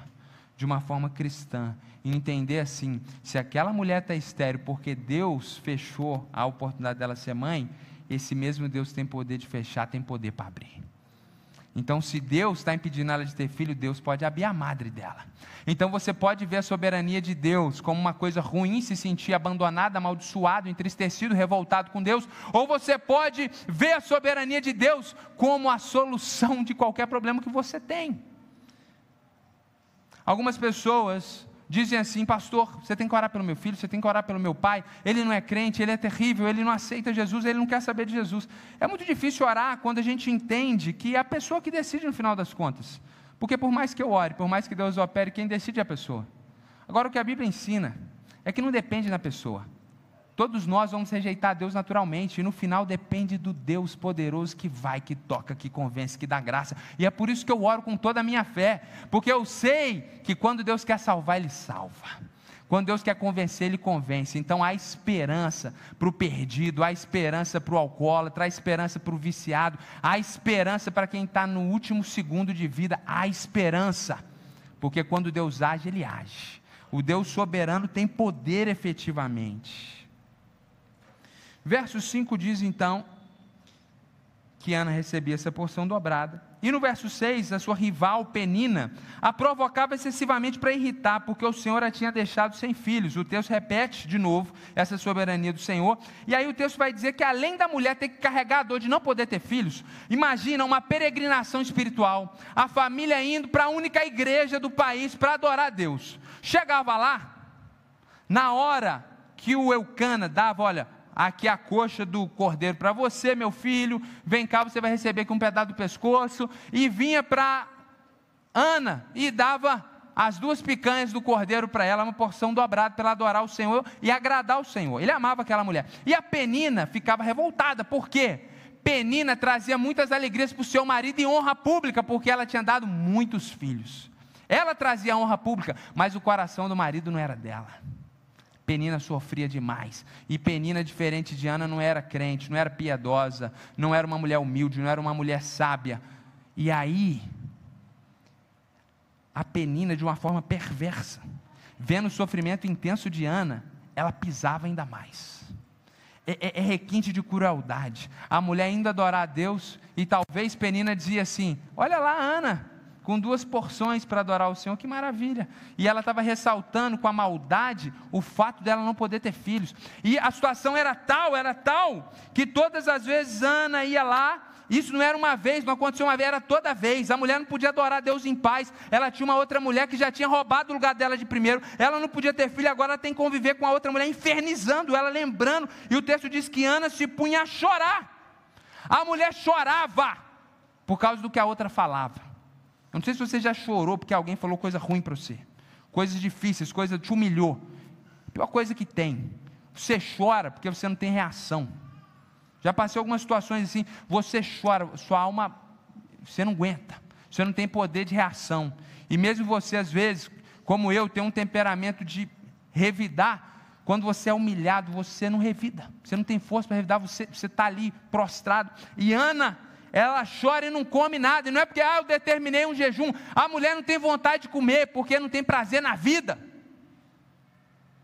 de uma forma cristã, e entender assim: se aquela mulher está estéreo porque Deus fechou a oportunidade dela ser mãe, esse mesmo Deus tem poder de fechar, tem poder para abrir. Então, se Deus está impedindo ela de ter filho, Deus pode abrir a madre dela. Então, você pode ver a soberania de Deus como uma coisa ruim, se sentir abandonado, amaldiçoado, entristecido, revoltado com Deus, ou você pode ver a soberania de Deus como a solução de qualquer problema que você tem. Algumas pessoas dizem assim: Pastor, você tem que orar pelo meu filho, você tem que orar pelo meu pai. Ele não é crente, ele é terrível, ele não aceita Jesus, ele não quer saber de Jesus. É muito difícil orar quando a gente entende que é a pessoa que decide no final das contas. Porque por mais que eu ore, por mais que Deus opere, quem decide é a pessoa. Agora, o que a Bíblia ensina é que não depende da pessoa. Todos nós vamos rejeitar Deus naturalmente, e no final depende do Deus poderoso que vai, que toca, que convence, que dá graça. E é por isso que eu oro com toda a minha fé, porque eu sei que quando Deus quer salvar, Ele salva. Quando Deus quer convencer, Ele convence. Então há esperança para o perdido, há esperança para o alcoólatra, há esperança para o viciado, há esperança para quem está no último segundo de vida, há esperança. Porque quando Deus age, Ele age. O Deus soberano tem poder efetivamente. Verso 5 diz então que Ana recebia essa porção dobrada. E no verso 6, a sua rival Penina a provocava excessivamente para irritar, porque o Senhor a tinha deixado sem filhos. O texto repete de novo essa soberania do Senhor. E aí o texto vai dizer que além da mulher ter que carregar a dor de não poder ter filhos, imagina uma peregrinação espiritual, a família indo para a única igreja do país para adorar a Deus. Chegava lá, na hora que o Eucana dava, olha, aqui a coxa do cordeiro para você, meu filho, vem cá, você vai receber aqui um pedaço do pescoço, e vinha para Ana e dava as duas picanhas do cordeiro para ela, uma porção dobrada para ela adorar o Senhor e agradar o Senhor. Ele amava aquela mulher. E a Penina ficava revoltada, por quê? Penina trazia muitas alegrias para o seu marido e honra pública, porque ela tinha dado muitos filhos. Ela trazia honra pública, mas o coração do marido não era dela. Penina sofria demais. E Penina, diferente de Ana, não era crente, não era piedosa, não era uma mulher humilde, não era uma mulher sábia. E aí, a Penina, de uma forma perversa, vendo o sofrimento intenso de Ana, ela pisava ainda mais. É, é, é, requinte de crueldade. A mulher ainda adorar a Deus, e talvez Penina dizia assim: Olha lá, Ana, com duas porções para adorar o Senhor, que maravilha. E ela estava ressaltando com a maldade o fato dela não poder ter filhos. E a situação era tal, era tal, que todas as vezes Ana ia lá, isso não era uma vez, não aconteceu uma vez, era toda vez. A mulher não podia adorar Deus em paz. Ela tinha uma outra mulher que já tinha roubado o lugar dela de primeiro. Ela não podia ter filho, agora ela tem que conviver com a outra mulher, infernizando ela, lembrando. E o texto diz que Ana se punha a chorar. A mulher chorava por causa do que a outra falava. Eu não sei se você já chorou porque alguém falou coisa ruim para você, coisas difíceis, coisa te humilhou. A pior coisa que tem. Você chora porque você não tem reação. Já passei algumas situações assim, você chora, sua alma, você não aguenta, você não tem poder de reação. E mesmo você, às vezes, como eu, tem um temperamento de revidar, quando você é humilhado, você não revida, você não tem força para revidar, você está ali prostrado. E Ana, ela chora e não come nada, e não é porque ah, eu determinei um jejum, a mulher não tem vontade de comer, porque não tem prazer na vida.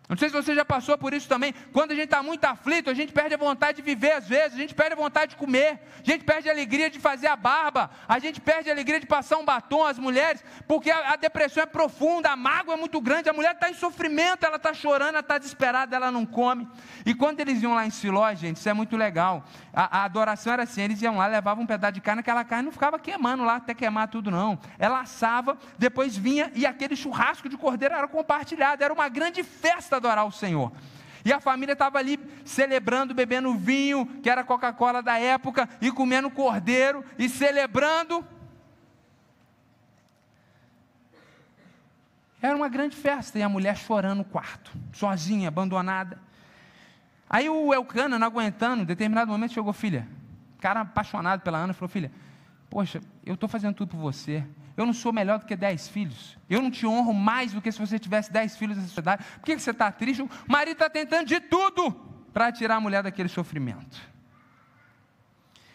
Não sei se você já passou por isso também. Quando a gente está muito aflito, a gente perde a vontade de viver às vezes, a gente perde a vontade de comer, a gente perde a alegria de fazer a barba, a gente perde a alegria de passar um batom às mulheres, porque a, a depressão é profunda, a mágoa é muito grande, a mulher está em sofrimento, ela está chorando, ela está desesperada, ela não come. E quando eles iam lá em Siló, gente, isso é muito legal. A, a adoração era assim: eles iam lá, levavam um pedaço de carne, aquela carne não ficava queimando lá até queimar tudo, não. Ela assava, depois vinha e aquele churrasco de cordeiro era compartilhado, era uma grande festa adorar o Senhor. E a família estava ali celebrando, bebendo vinho, que era Coca-Cola da época, e comendo cordeiro, e celebrando. Era uma grande festa, e a mulher chorando no quarto, sozinha, abandonada. Aí o Elcana, não aguentando, em determinado momento chegou, filha, cara apaixonado pela Ana, falou, filha, poxa, eu estou fazendo tudo por você, eu não sou melhor do que dez filhos. Eu não te honro mais do que se você tivesse dez filhos nessa sociedade. Por que você está triste? O marido está tentando de tudo para tirar a mulher daquele sofrimento.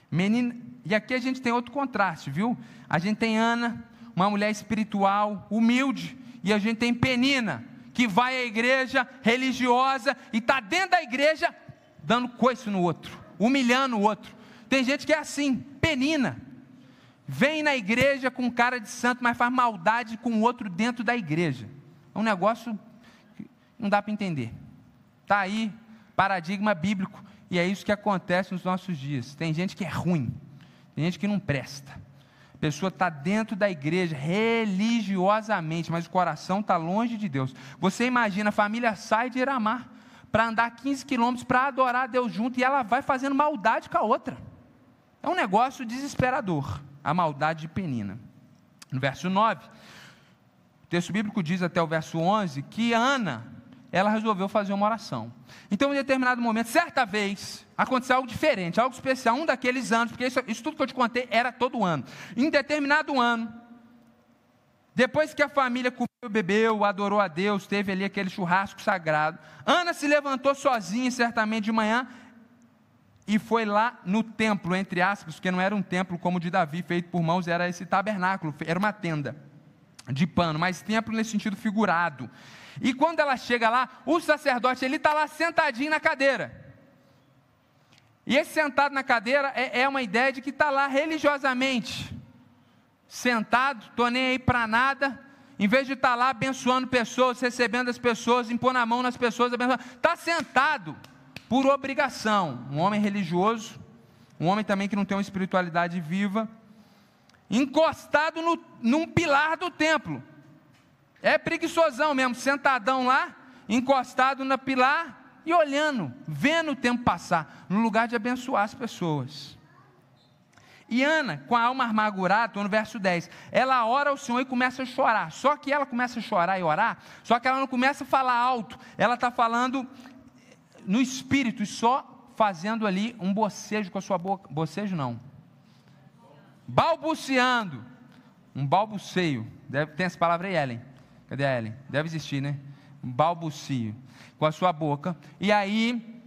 Menina, e aqui a gente tem outro contraste, viu? A gente tem Ana, uma mulher espiritual, humilde, e a gente tem Penina, que vai à igreja religiosa e está dentro da igreja dando coice no outro, humilhando o outro. Tem gente que é assim, Penina. Vem na igreja com cara de santo, mas faz maldade com o outro dentro da igreja. É um negócio que não dá para entender. Está aí, paradigma bíblico, e é isso que acontece nos nossos dias. Tem gente que é ruim, tem gente que não presta pessoa está dentro da igreja religiosamente, mas o coração está longe de Deus. Você imagina, a família sai de Iramar para andar 15 quilômetros para adorar a Deus junto e ela vai fazendo maldade com a outra. É um negócio desesperador, a maldade de Penina. No verso 9, o texto bíblico diz até o verso 11 que Ana ela resolveu fazer uma oração. Então, em determinado momento, certa vez, aconteceu algo diferente, algo especial, um daqueles anos, porque isso, isso tudo que eu te contei era todo ano. Em determinado ano, depois que a família comeu, bebeu, adorou a Deus, teve ali aquele churrasco sagrado, Ana se levantou sozinha, certamente de manhã, e foi lá no templo, entre aspas, porque não era um templo como o de Davi, feito por mãos, era esse tabernáculo, era uma tenda de pano, mas templo nesse sentido figurado. E quando ela chega lá, o sacerdote ele está lá sentadinho na cadeira. E esse sentado na cadeira é, é uma ideia de que está lá religiosamente, sentado, estou nem aí para nada, em vez de estar tá lá abençoando pessoas, recebendo as pessoas, impondo a mão nas pessoas, está sentado por obrigação. Um homem religioso, um homem também que não tem uma espiritualidade viva, encostado no, num pilar do templo. É preguiçosão mesmo, sentadão lá, encostado na pilar e olhando, vendo o tempo passar, no lugar de abençoar as pessoas. E Ana, com a alma amargurada, estou no verso 10, ela ora ao Senhor e começa a chorar. Só que ela começa a chorar e orar, só que ela não começa a falar alto, ela está falando no espírito e só fazendo ali um bocejo com a sua boca. Bocejo não. Balbuciando. Um balbuceio. Deve ter essa palavra aí, Ellen. Cadê a Ellen? Deve existir, né? Um balbucio com a sua boca. E aí,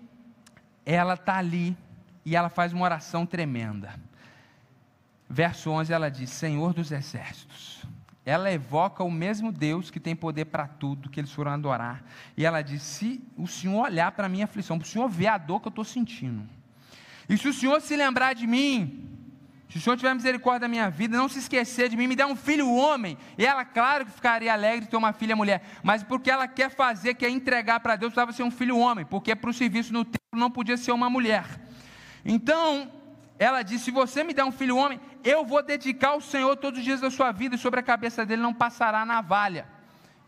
ela está ali e ela faz uma oração tremenda. Verso 11 ela diz: Senhor dos exércitos. Ela evoca o mesmo Deus que tem poder para tudo, que eles foram adorar. E ela diz: Se o Senhor olhar para a minha aflição, para o Senhor ver a dor que eu estou sentindo, e se o Senhor se lembrar de mim, se o Senhor tiver misericórdia da minha vida, não se esquecer de mim, me dá um filho homem. E ela, claro que ficaria alegre de ter uma filha mulher, mas porque ela quer fazer, quer entregar para Deus, precisava ser um filho homem, porque para o serviço no templo não podia ser uma mulher. Então, ela disse: Se você me der um filho homem, eu vou dedicar ao Senhor todos os dias da sua vida, e sobre a cabeça dele não passará navalha.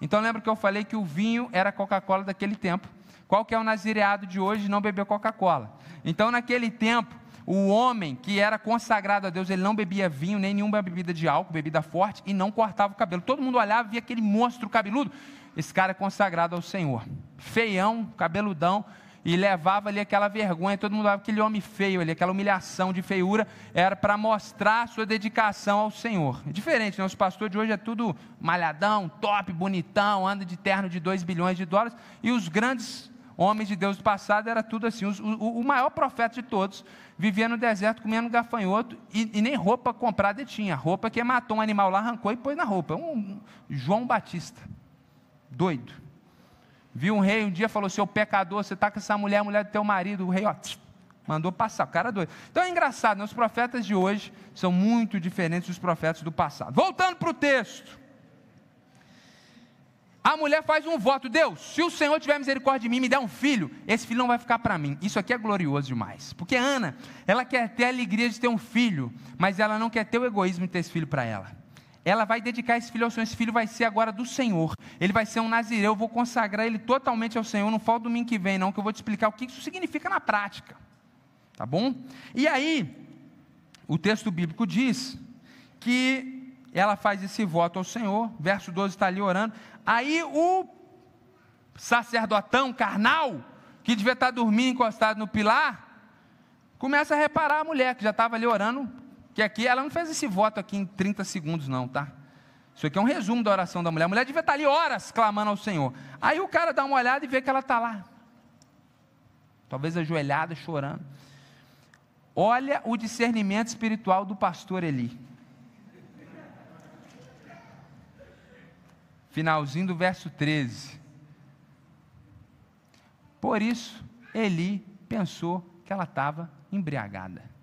Então, lembra que eu falei que o vinho era Coca-Cola daquele tempo. Qual que é o nazireado de hoje? Não beber Coca-Cola. Então, naquele tempo, o homem que era consagrado a Deus, ele não bebia vinho, nem nenhuma bebida de álcool, bebida forte, e não cortava o cabelo. Todo mundo olhava e via aquele monstro cabeludo. Esse cara é consagrado ao Senhor. Feião, cabeludão, e levava ali aquela vergonha, todo mundo olhava aquele homem feio ali, aquela humilhação de feiura, era para mostrar a sua dedicação ao Senhor. É diferente, né? os pastores de hoje é tudo malhadão, top, bonitão, anda de terno de 2 bilhões de dólares, e os grandes homens de Deus do passado era tudo assim. O, o maior profeta de todos vivia no deserto comendo gafanhoto e, e nem roupa comprada tinha. Roupa que matou um animal lá, arrancou e pôs na roupa. Um, um João Batista, doido. Viu um rei um dia falou: Seu pecador, você está com essa mulher, a mulher do teu marido. O rei, ó, mandou passar. O cara doido. Então é engraçado, né? os profetas de hoje são muito diferentes dos profetas do passado. Voltando para o texto. A mulher faz um voto: Deus, se o Senhor tiver misericórdia de mim, me dá um filho, esse filho não vai ficar para mim. Isso aqui é glorioso demais. Porque Ana, ela quer ter a alegria de ter um filho, mas ela não quer ter o egoísmo de ter esse filho para ela. Ela vai dedicar esse filho ao Senhor. Esse filho vai ser agora do Senhor. Ele vai ser um nazireu. Eu vou consagrar ele totalmente ao Senhor. Não falta domingo que vem, não, que eu vou te explicar o que isso significa na prática. Tá bom? E aí, o texto bíblico diz que ela faz esse voto ao Senhor. Verso 12 está ali orando. Aí o sacerdotão carnal, que devia estar dormindo encostado no pilar, começa a reparar a mulher que já estava ali orando, que aqui ela não fez esse voto aqui em 30 segundos, não, tá? Isso aqui é um resumo da oração da mulher. A mulher devia estar ali horas clamando ao Senhor. Aí o cara dá uma olhada e vê que ela está lá. Talvez ajoelhada, chorando. Olha o discernimento espiritual do pastor Eli. Finalzinho do verso 13. Por isso, Eli pensou que ela estava embriagada.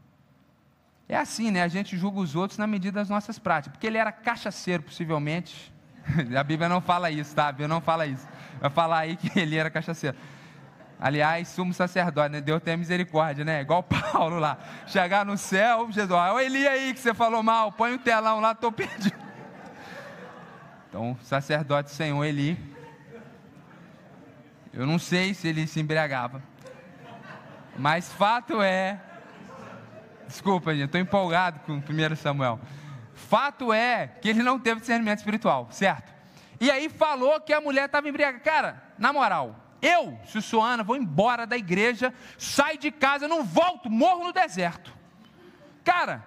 É assim, né? A gente julga os outros na medida das nossas práticas. Porque ele era cachaceiro, possivelmente. (laughs) A Bíblia não fala isso, tá? A Bíblia não fala isso. Vai falar aí que ele era cachaceiro. Aliás, sumo sacerdote, né? Deus tem misericórdia, né? Igual (laughs) Paulo lá. Chegar no céu, Jesus, olha Eli aí que você falou mal, põe o telão lá, estou perdido. (laughs) Então, sacerdote Senhor Eli. Eu não sei se ele se embriagava. Mas fato é Desculpa, gente, estou empolgado com 1 Samuel. Fato é que ele não teve discernimento espiritual, certo? E aí falou que a mulher estava embriagada. Cara, na moral, eu, Sussuana, vou embora da igreja, saio de casa, não volto, morro no deserto. Cara,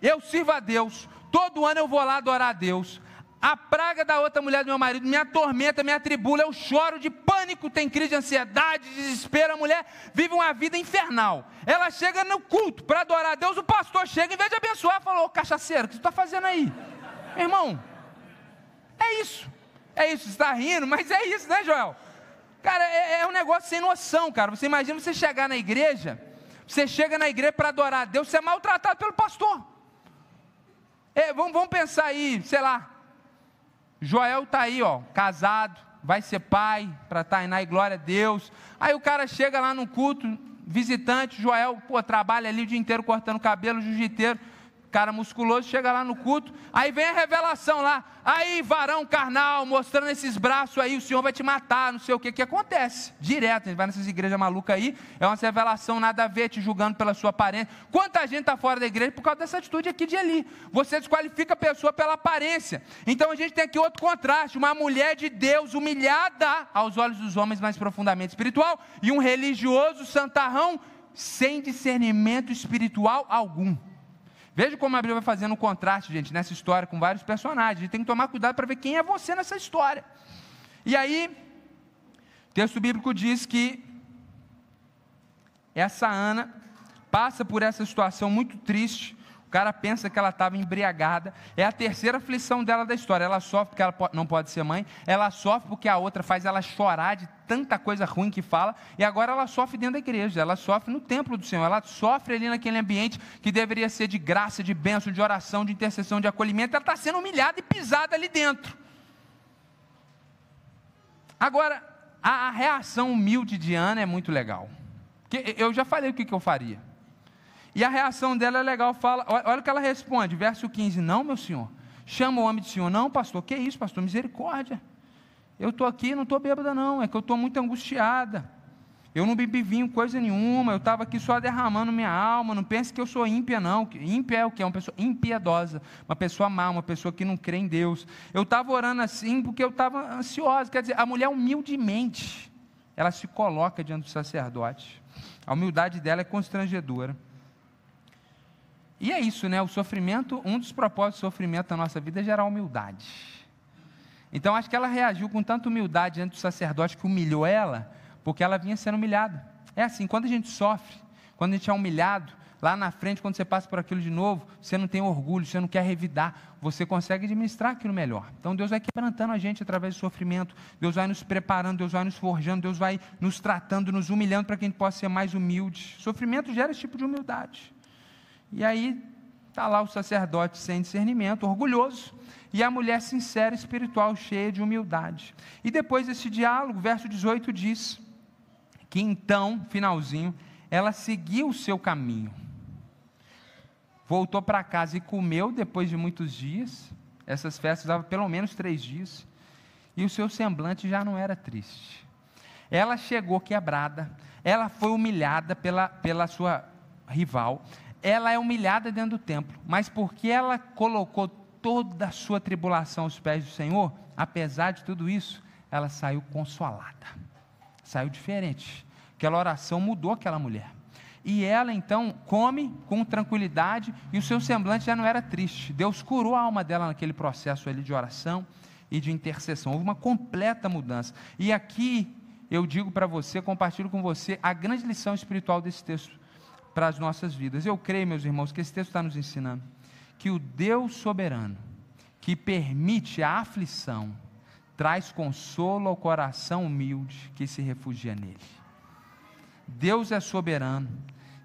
eu sirvo a Deus, todo ano eu vou lá adorar a Deus. A praga da outra mulher do meu marido me atormenta, me atribula, eu choro de pânico, tem crise de ansiedade, desespero. A mulher vive uma vida infernal. Ela chega no culto para adorar a Deus, o pastor chega, em vez de abençoar, falou: cachaceiro, o que você está fazendo aí? Irmão, é isso. É isso, está rindo, mas é isso, né, Joel? Cara, é, é um negócio sem noção, cara. Você imagina você chegar na igreja, você chega na igreja para adorar a Deus, você é maltratado pelo pastor. É, vamos, vamos pensar aí, sei lá, Joel está aí, ó, casado, vai ser pai para Tainá e glória a Deus. Aí o cara chega lá no culto, visitante, Joel, pô, trabalha ali o dia inteiro cortando cabelo, jiu-jiteiro cara musculoso, chega lá no culto, aí vem a revelação lá, aí varão carnal, mostrando esses braços aí, o Senhor vai te matar, não sei o que, que acontece, direto, a gente vai nessas igrejas malucas aí, é uma revelação nada a ver, te julgando pela sua aparência, quanta gente está fora da igreja por causa dessa atitude aqui de ali, você desqualifica a pessoa pela aparência, então a gente tem aqui outro contraste, uma mulher de Deus humilhada aos olhos dos homens mais profundamente espiritual, e um religioso santarrão sem discernimento espiritual algum, Veja como a Bíblia vai fazendo um contraste, gente, nessa história com vários personagens. A gente tem que tomar cuidado para ver quem é você nessa história. E aí, o texto bíblico diz que essa Ana passa por essa situação muito triste, cara pensa que ela estava embriagada. É a terceira aflição dela da história. Ela sofre porque ela não pode ser mãe. Ela sofre porque a outra faz ela chorar de tanta coisa ruim que fala. E agora ela sofre dentro da igreja. Ela sofre no templo do Senhor. Ela sofre ali naquele ambiente que deveria ser de graça, de bênção, de oração, de intercessão, de acolhimento. Ela está sendo humilhada e pisada ali dentro. Agora, a reação humilde de Ana é muito legal. Eu já falei o que eu faria. E a reação dela é legal, fala, olha o que ela responde, verso 15, não, meu senhor, chama o homem de senhor, não, pastor, que isso, pastor, misericórdia, eu estou aqui, não estou bêbada não, é que eu estou muito angustiada, eu não bebi vinho coisa nenhuma, eu estava aqui só derramando minha alma, não pense que eu sou ímpia não, ímpia é o que? É uma pessoa impiedosa, uma pessoa má, uma pessoa que não crê em Deus, eu estava orando assim porque eu estava ansiosa, quer dizer, a mulher humildemente, ela se coloca diante do sacerdote, a humildade dela é constrangedora, e é isso, né? O sofrimento, um dos propósitos do sofrimento da nossa vida é gerar humildade. Então acho que ela reagiu com tanta humildade diante do sacerdote que humilhou ela, porque ela vinha sendo humilhada. É assim, quando a gente sofre, quando a gente é humilhado, lá na frente, quando você passa por aquilo de novo, você não tem orgulho, você não quer revidar, você consegue administrar aquilo melhor. Então Deus vai quebrantando a gente através do sofrimento, Deus vai nos preparando, Deus vai nos forjando, Deus vai nos tratando, nos humilhando para que a gente possa ser mais humilde. Sofrimento gera esse tipo de humildade. E aí está lá o sacerdote sem discernimento, orgulhoso, e a mulher sincera, espiritual, cheia de humildade. E depois desse diálogo, verso 18 diz que então, finalzinho, ela seguiu o seu caminho. Voltou para casa e comeu depois de muitos dias. Essas festas davam pelo menos três dias. E o seu semblante já não era triste. Ela chegou quebrada, ela foi humilhada pela, pela sua rival, ela é humilhada dentro do templo, mas porque ela colocou toda a sua tribulação aos pés do Senhor, apesar de tudo isso, ela saiu consolada, saiu diferente. Aquela oração mudou aquela mulher. E ela então come com tranquilidade e o seu semblante já não era triste. Deus curou a alma dela naquele processo ali de oração e de intercessão. Houve uma completa mudança. E aqui eu digo para você, compartilho com você a grande lição espiritual desse texto para as nossas vidas. Eu creio, meus irmãos, que esse texto está nos ensinando que o Deus soberano, que permite a aflição, traz consolo ao coração humilde que se refugia nele. Deus é soberano,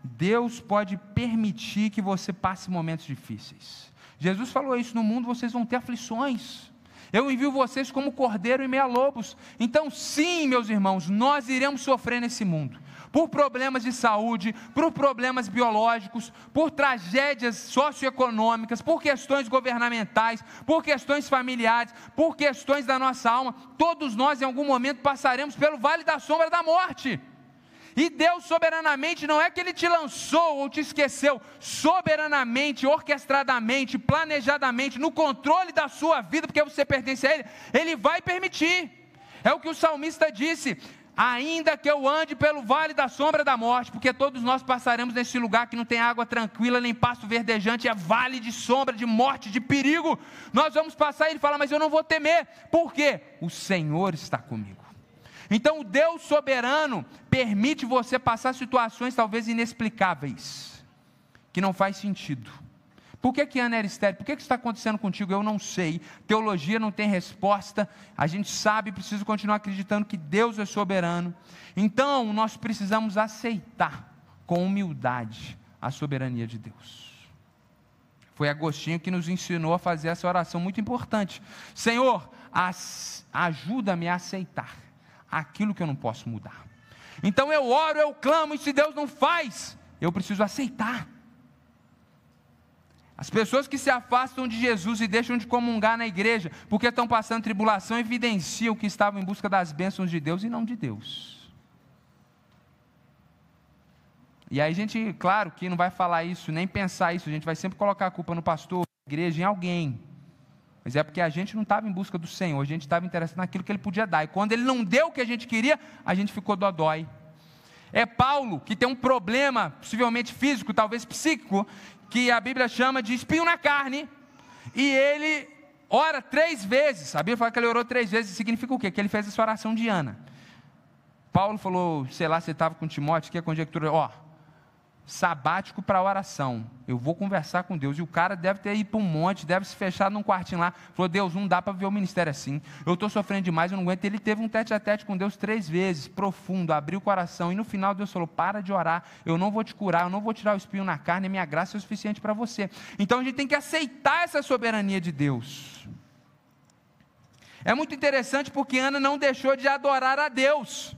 Deus pode permitir que você passe momentos difíceis. Jesus falou isso: no mundo vocês vão ter aflições. Eu envio vocês como cordeiro e meia lobos. Então, sim, meus irmãos, nós iremos sofrer nesse mundo. Por problemas de saúde, por problemas biológicos, por tragédias socioeconômicas, por questões governamentais, por questões familiares, por questões da nossa alma. Todos nós, em algum momento, passaremos pelo vale da sombra da morte. E Deus soberanamente não é que Ele te lançou ou te esqueceu, soberanamente, orquestradamente, planejadamente, no controle da sua vida, porque você pertence a Ele, Ele vai permitir. É o que o salmista disse: ainda que eu ande pelo vale da sombra da morte, porque todos nós passaremos nesse lugar que não tem água tranquila, nem pasto verdejante, é vale de sombra, de morte, de perigo. Nós vamos passar e ele fala, mas eu não vou temer, por quê? O Senhor está comigo. Então, o Deus soberano permite você passar situações talvez inexplicáveis, que não faz sentido. Por que, que Ana era estéreo? Por que, que isso está acontecendo contigo? Eu não sei. Teologia não tem resposta. A gente sabe, precisa continuar acreditando que Deus é soberano. Então, nós precisamos aceitar com humildade a soberania de Deus. Foi Agostinho que nos ensinou a fazer essa oração muito importante. Senhor, ajuda-me a aceitar aquilo que eu não posso mudar. Então eu oro, eu clamo, e se Deus não faz, eu preciso aceitar. As pessoas que se afastam de Jesus e deixam de comungar na igreja, porque estão passando tribulação, evidenciam que estavam em busca das bênçãos de Deus e não de Deus. E aí a gente, claro que não vai falar isso, nem pensar isso, a gente vai sempre colocar a culpa no pastor, na igreja, em alguém. Mas é porque a gente não estava em busca do Senhor, a gente estava interessado naquilo que Ele podia dar. E quando Ele não deu o que a gente queria, a gente ficou dodói. É Paulo que tem um problema, possivelmente físico, talvez psíquico, que a Bíblia chama de espinho na carne, e ele ora três vezes. A Bíblia fala que ele orou três vezes, significa o quê? Que ele fez essa oração de Ana. Paulo falou, sei lá, você estava com Timóteo, que é a conjectura, ó, sabático para oração. Eu vou conversar com Deus. E o cara deve ter ido para um monte, deve se fechar num quartinho lá. Falou: Deus, não dá para ver o ministério assim. Eu estou sofrendo demais, eu não aguento. Ele teve um tete a tete com Deus três vezes, profundo, abriu o coração. E no final Deus falou: Para de orar, eu não vou te curar, eu não vou tirar o espinho na carne, minha graça é o suficiente para você. Então a gente tem que aceitar essa soberania de Deus. É muito interessante porque Ana não deixou de adorar a Deus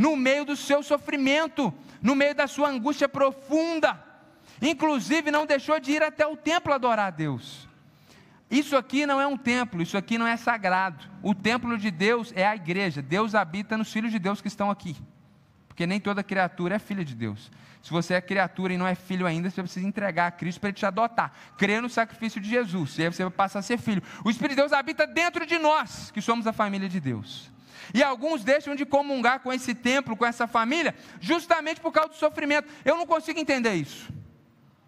no meio do seu sofrimento no meio da sua angústia profunda. Inclusive, não deixou de ir até o templo adorar a Deus. Isso aqui não é um templo, isso aqui não é sagrado. O templo de Deus é a igreja. Deus habita nos filhos de Deus que estão aqui. Porque nem toda criatura é filha de Deus. Se você é criatura e não é filho ainda, você precisa entregar a Cristo para ele te adotar. Crer no sacrifício de Jesus. E aí você vai passar a ser filho. O Espírito de Deus habita dentro de nós, que somos a família de Deus. E alguns deixam de comungar com esse templo, com essa família, justamente por causa do sofrimento. Eu não consigo entender isso.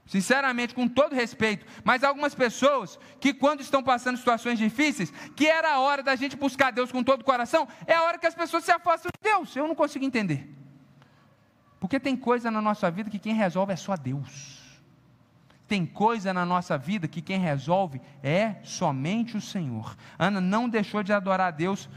Sinceramente, com todo respeito, mas algumas pessoas que, quando estão passando situações difíceis, que era a hora da gente buscar Deus com todo o coração, é a hora que as pessoas se afastam de Deus. Eu não consigo entender. Porque tem coisa na nossa vida que quem resolve é só Deus. Tem coisa na nossa vida que quem resolve é somente o Senhor. Ana não deixou de adorar a Deus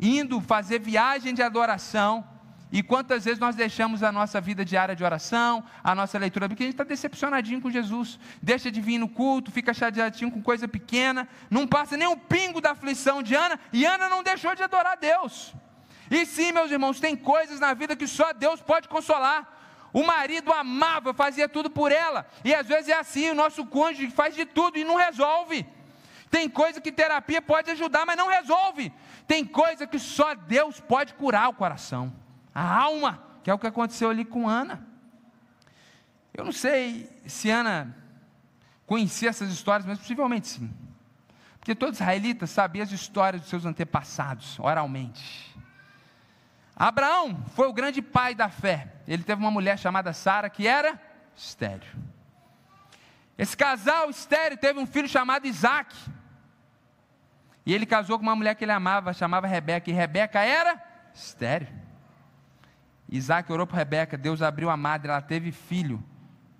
indo fazer viagem de adoração. E quantas vezes nós deixamos a nossa vida diária de oração, a nossa leitura porque a gente está decepcionadinho com Jesus, deixa de vir no culto, fica chateadinho com coisa pequena, não passa nem um pingo da aflição de Ana, e Ana não deixou de adorar Deus. E sim, meus irmãos, tem coisas na vida que só Deus pode consolar. O marido amava, fazia tudo por ela, e às vezes é assim: o nosso cônjuge faz de tudo e não resolve. Tem coisa que terapia pode ajudar, mas não resolve. Tem coisa que só Deus pode curar o coração, a alma, que é o que aconteceu ali com Ana. Eu não sei se Ana conhecia essas histórias, mas possivelmente sim. Porque todo israelita sabia as histórias dos seus antepassados, oralmente. Abraão foi o grande pai da fé. Ele teve uma mulher chamada Sara que era estéreo. Esse casal estéreo teve um filho chamado Isaac. E ele casou com uma mulher que ele amava, chamava Rebeca. E Rebeca era estéreo. Isaac orou para Rebeca, Deus abriu a madre, ela teve filho,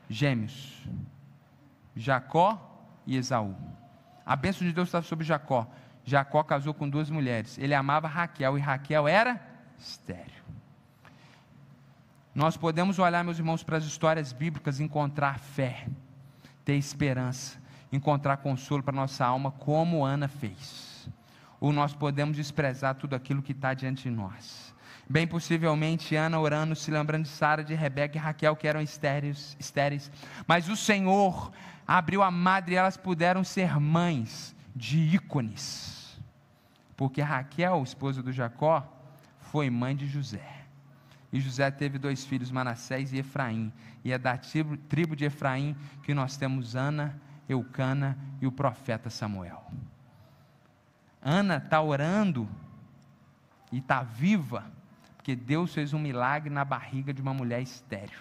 gêmeos, Jacó e Esaú. A bênção de Deus estava sobre Jacó. Jacó casou com duas mulheres. Ele amava Raquel e Raquel era estéreo. Nós podemos olhar, meus irmãos, para as histórias bíblicas e encontrar fé, ter esperança, encontrar consolo para nossa alma, como Ana fez. Ou nós podemos desprezar tudo aquilo que está diante de nós. Bem possivelmente, Ana orando, se lembrando de Sara, de Rebeca e Raquel, que eram estéreis, estéreis. Mas o Senhor abriu a madre e elas puderam ser mães de ícones. Porque Raquel, esposa do Jacó, foi mãe de José. E José teve dois filhos, Manassés e Efraim. E é da tribo de Efraim que nós temos Ana, Eucana e o profeta Samuel. Ana está orando e está viva, porque Deus fez um milagre na barriga de uma mulher estéril.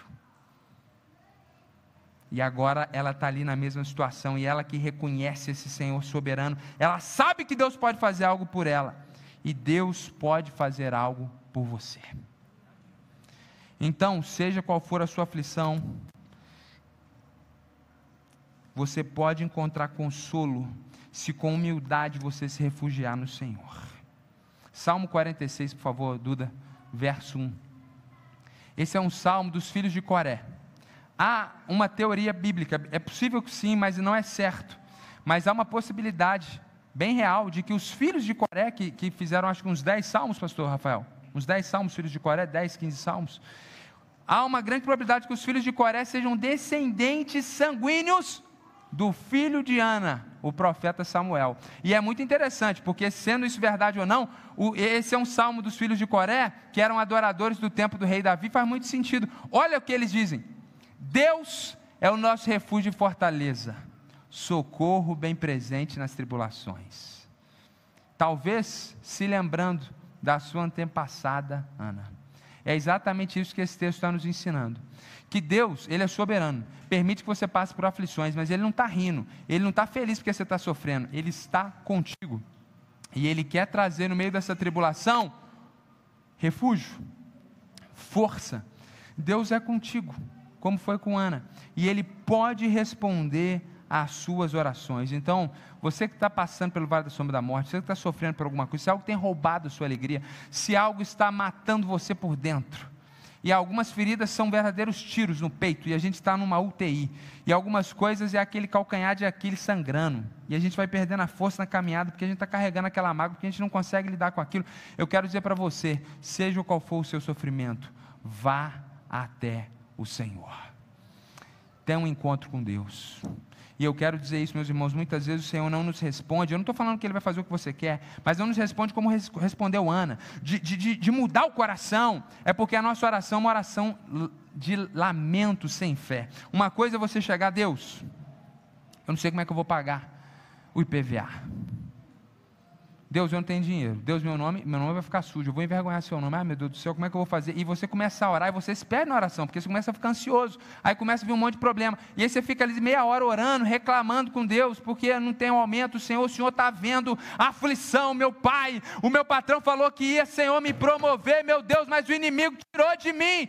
E agora ela está ali na mesma situação, e ela que reconhece esse Senhor soberano, ela sabe que Deus pode fazer algo por ela e Deus pode fazer algo por você. Então, seja qual for a sua aflição, você pode encontrar consolo se com humildade você se refugiar no Senhor. Salmo 46, por favor, Duda, verso 1. Esse é um salmo dos filhos de Coré. Há uma teoria bíblica, é possível que sim, mas não é certo. Mas há uma possibilidade bem real de que os filhos de Coré, que, que fizeram acho que uns 10 salmos, pastor Rafael, uns 10 salmos, filhos de Coré, 10, 15 salmos, há uma grande probabilidade que os filhos de Coré sejam descendentes sanguíneos do filho de Ana, o profeta Samuel. E é muito interessante, porque sendo isso verdade ou não, o, esse é um salmo dos filhos de Coré, que eram adoradores do templo do rei Davi, faz muito sentido. Olha o que eles dizem: Deus é o nosso refúgio e fortaleza socorro bem presente nas tribulações. Talvez se lembrando da sua antepassada Ana. É exatamente isso que esse texto está nos ensinando. Que Deus, Ele é soberano, permite que você passe por aflições, mas Ele não está rindo, Ele não está feliz porque você está sofrendo, Ele está contigo. E Ele quer trazer no meio dessa tribulação refúgio, força. Deus é contigo, como foi com Ana, e Ele pode responder às suas orações. Então, você que está passando pelo vale da sombra da morte, você que está sofrendo por alguma coisa, se algo tem roubado a sua alegria, se algo está matando você por dentro, e algumas feridas são verdadeiros tiros no peito, e a gente está numa UTI, e algumas coisas é aquele calcanhar de Aquiles sangrando, e a gente vai perdendo a força na caminhada, porque a gente está carregando aquela mágoa, porque a gente não consegue lidar com aquilo. Eu quero dizer para você, seja qual for o seu sofrimento, vá até o Senhor. Tenha um encontro com Deus. E eu quero dizer isso, meus irmãos, muitas vezes o Senhor não nos responde. Eu não estou falando que Ele vai fazer o que você quer, mas não nos responde como respondeu Ana, de, de, de mudar o coração. É porque a nossa oração é uma oração de lamento sem fé. Uma coisa é você chegar a Deus, eu não sei como é que eu vou pagar o IPVA. Deus, eu não tenho dinheiro. Deus, meu nome, meu nome vai ficar sujo. Eu vou envergonhar seu nome. Ah, meu Deus do céu, como é que eu vou fazer? E você começa a orar e você espera na oração, porque você começa a ficar ansioso. Aí começa a vir um monte de problema. E aí você fica ali meia hora orando, reclamando com Deus, porque não tem um aumento. O Senhor, o Senhor está vendo a aflição, meu pai. O meu patrão falou que ia, Senhor, me promover, meu Deus, mas o inimigo tirou de mim.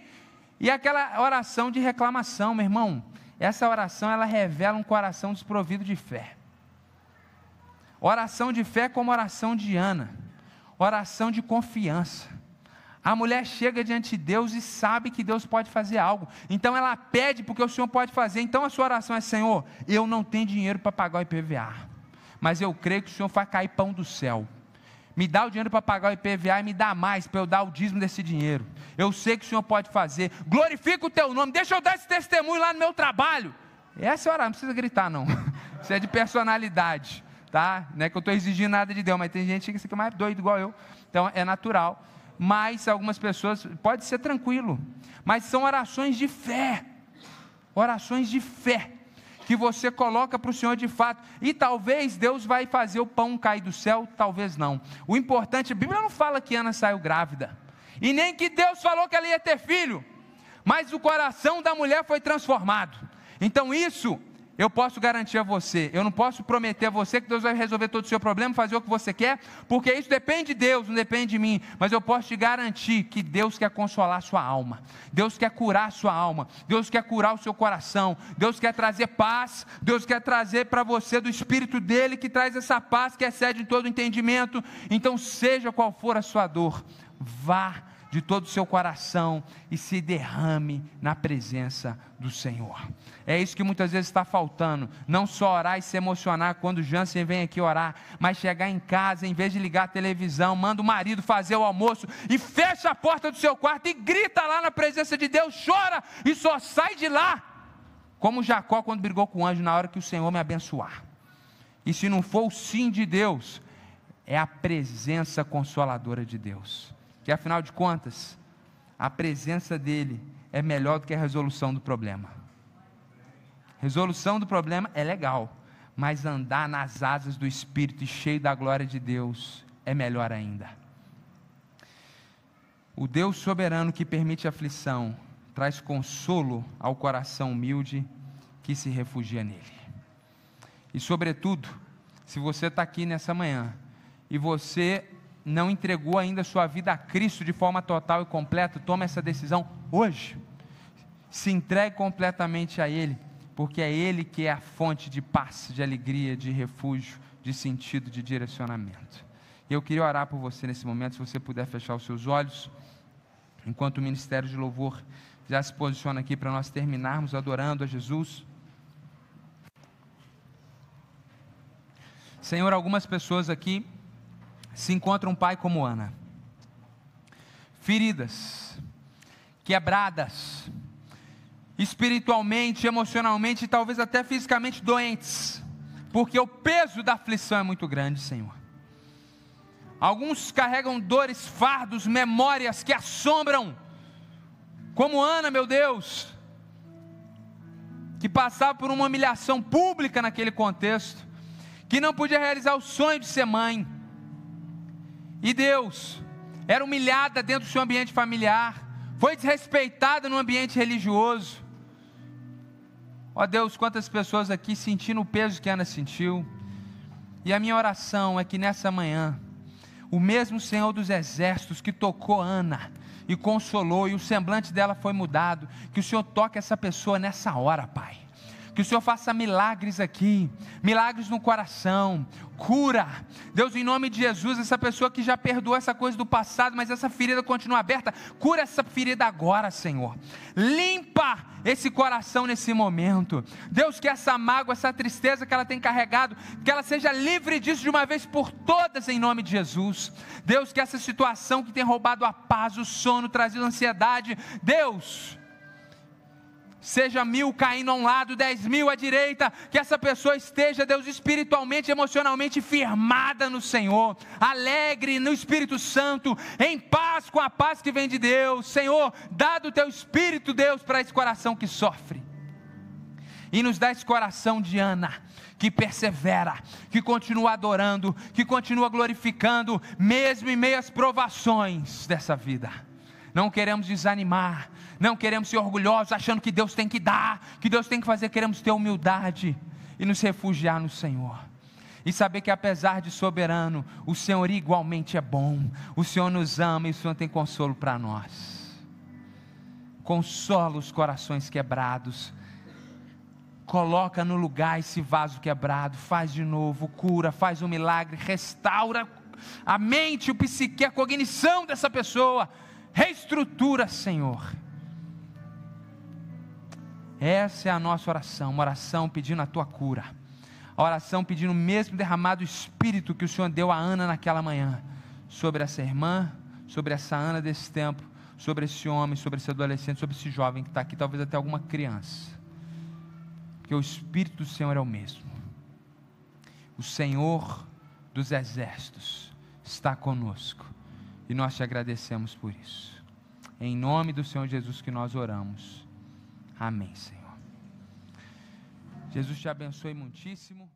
E aquela oração de reclamação, meu irmão. Essa oração, ela revela um coração desprovido de fé. Oração de fé como oração de Ana. Oração de confiança. A mulher chega diante de Deus e sabe que Deus pode fazer algo. Então ela pede porque o Senhor pode fazer. Então a sua oração é: Senhor, eu não tenho dinheiro para pagar o IPVA, mas eu creio que o Senhor vai cair pão do céu. Me dá o dinheiro para pagar o IPVA e me dá mais para eu dar o dízimo desse dinheiro. Eu sei que o Senhor pode fazer. Glorifica o teu nome. Deixa eu dar esse testemunho lá no meu trabalho. Essa é a oração, não precisa gritar, não. (laughs) Isso é de personalidade tá? Não é que eu estou exigindo nada de Deus, mas tem gente que fica mais doido igual eu, então é natural. Mas algumas pessoas, pode ser tranquilo, mas são orações de fé, orações de fé, que você coloca para o Senhor de fato, e talvez Deus vai fazer o pão cair do céu, talvez não. O importante, a Bíblia não fala que Ana saiu grávida, e nem que Deus falou que ela ia ter filho, mas o coração da mulher foi transformado. Então isso eu posso garantir a você, eu não posso prometer a você que Deus vai resolver todo o seu problema, fazer o que você quer, porque isso depende de Deus, não depende de mim, mas eu posso te garantir que Deus quer consolar a sua alma, Deus quer curar a sua alma, Deus quer curar o seu coração, Deus quer trazer paz, Deus quer trazer para você do Espírito dele que traz essa paz que excede todo entendimento. Então, seja qual for a sua dor, vá de todo o seu coração e se derrame na presença do Senhor. É isso que muitas vezes está faltando. Não só orar e se emocionar quando o Jansen vem aqui orar, mas chegar em casa, em vez de ligar a televisão, manda o marido fazer o almoço e fecha a porta do seu quarto e grita lá na presença de Deus, chora e só sai de lá. Como Jacó quando brigou com o anjo na hora que o Senhor me abençoar. E se não for o sim de Deus, é a presença consoladora de Deus que afinal de contas, a presença dele é melhor do que a resolução do problema. Resolução do problema é legal, mas andar nas asas do Espírito e cheio da glória de Deus é melhor ainda. O Deus soberano que permite aflição traz consolo ao coração humilde que se refugia nele. E, sobretudo, se você está aqui nessa manhã e você não entregou ainda sua vida a Cristo de forma total e completa, tome essa decisão hoje. Se entregue completamente a Ele, porque é Ele que é a fonte de paz, de alegria, de refúgio, de sentido, de direcionamento. Eu queria orar por você nesse momento, se você puder fechar os seus olhos, enquanto o ministério de louvor já se posiciona aqui para nós terminarmos adorando a Jesus. Senhor, algumas pessoas aqui se encontra um pai como Ana, feridas, quebradas, espiritualmente, emocionalmente e talvez até fisicamente doentes, porque o peso da aflição é muito grande, Senhor. Alguns carregam dores, fardos, memórias que assombram, como Ana, meu Deus, que passava por uma humilhação pública naquele contexto, que não podia realizar o sonho de ser mãe e Deus era humilhada dentro do seu ambiente familiar, foi desrespeitada no ambiente religioso. Ó Deus, quantas pessoas aqui sentindo o peso que Ana sentiu. E a minha oração é que nessa manhã, o mesmo Senhor dos Exércitos que tocou Ana e consolou, e o semblante dela foi mudado, que o Senhor toque essa pessoa nessa hora, Pai que o Senhor faça milagres aqui, milagres no coração, cura. Deus, em nome de Jesus, essa pessoa que já perdoou essa coisa do passado, mas essa ferida continua aberta, cura essa ferida agora, Senhor. Limpa esse coração nesse momento. Deus, que essa mágoa, essa tristeza que ela tem carregado, que ela seja livre disso de uma vez por todas, em nome de Jesus. Deus, que essa situação que tem roubado a paz, o sono, trazido ansiedade, Deus, seja mil caindo a um lado, dez mil à direita, que essa pessoa esteja, Deus, espiritualmente, emocionalmente firmada no Senhor, alegre no Espírito Santo, em paz com a paz que vem de Deus. Senhor, dá do teu Espírito, Deus, para esse coração que sofre. E nos dá esse coração de Ana, que persevera, que continua adorando, que continua glorificando, mesmo em meio às provações dessa vida. Não queremos desanimar, não queremos ser orgulhosos, achando que Deus tem que dar, que Deus tem que fazer, queremos ter humildade e nos refugiar no Senhor. E saber que apesar de soberano, o Senhor igualmente é bom, o Senhor nos ama e o Senhor tem consolo para nós. Consola os corações quebrados, coloca no lugar esse vaso quebrado, faz de novo, cura, faz um milagre, restaura a mente, o psique, a cognição dessa pessoa, reestrutura, Senhor essa é a nossa oração, uma oração pedindo a tua cura. A oração pedindo o mesmo derramado espírito que o Senhor deu a Ana naquela manhã, sobre essa irmã, sobre essa Ana desse tempo, sobre esse homem, sobre esse adolescente, sobre esse jovem que está aqui, talvez até alguma criança. Porque o Espírito do Senhor é o mesmo. O Senhor dos exércitos está conosco. E nós te agradecemos por isso. Em nome do Senhor Jesus que nós oramos. Amém, Senhor. Jesus te abençoe muitíssimo.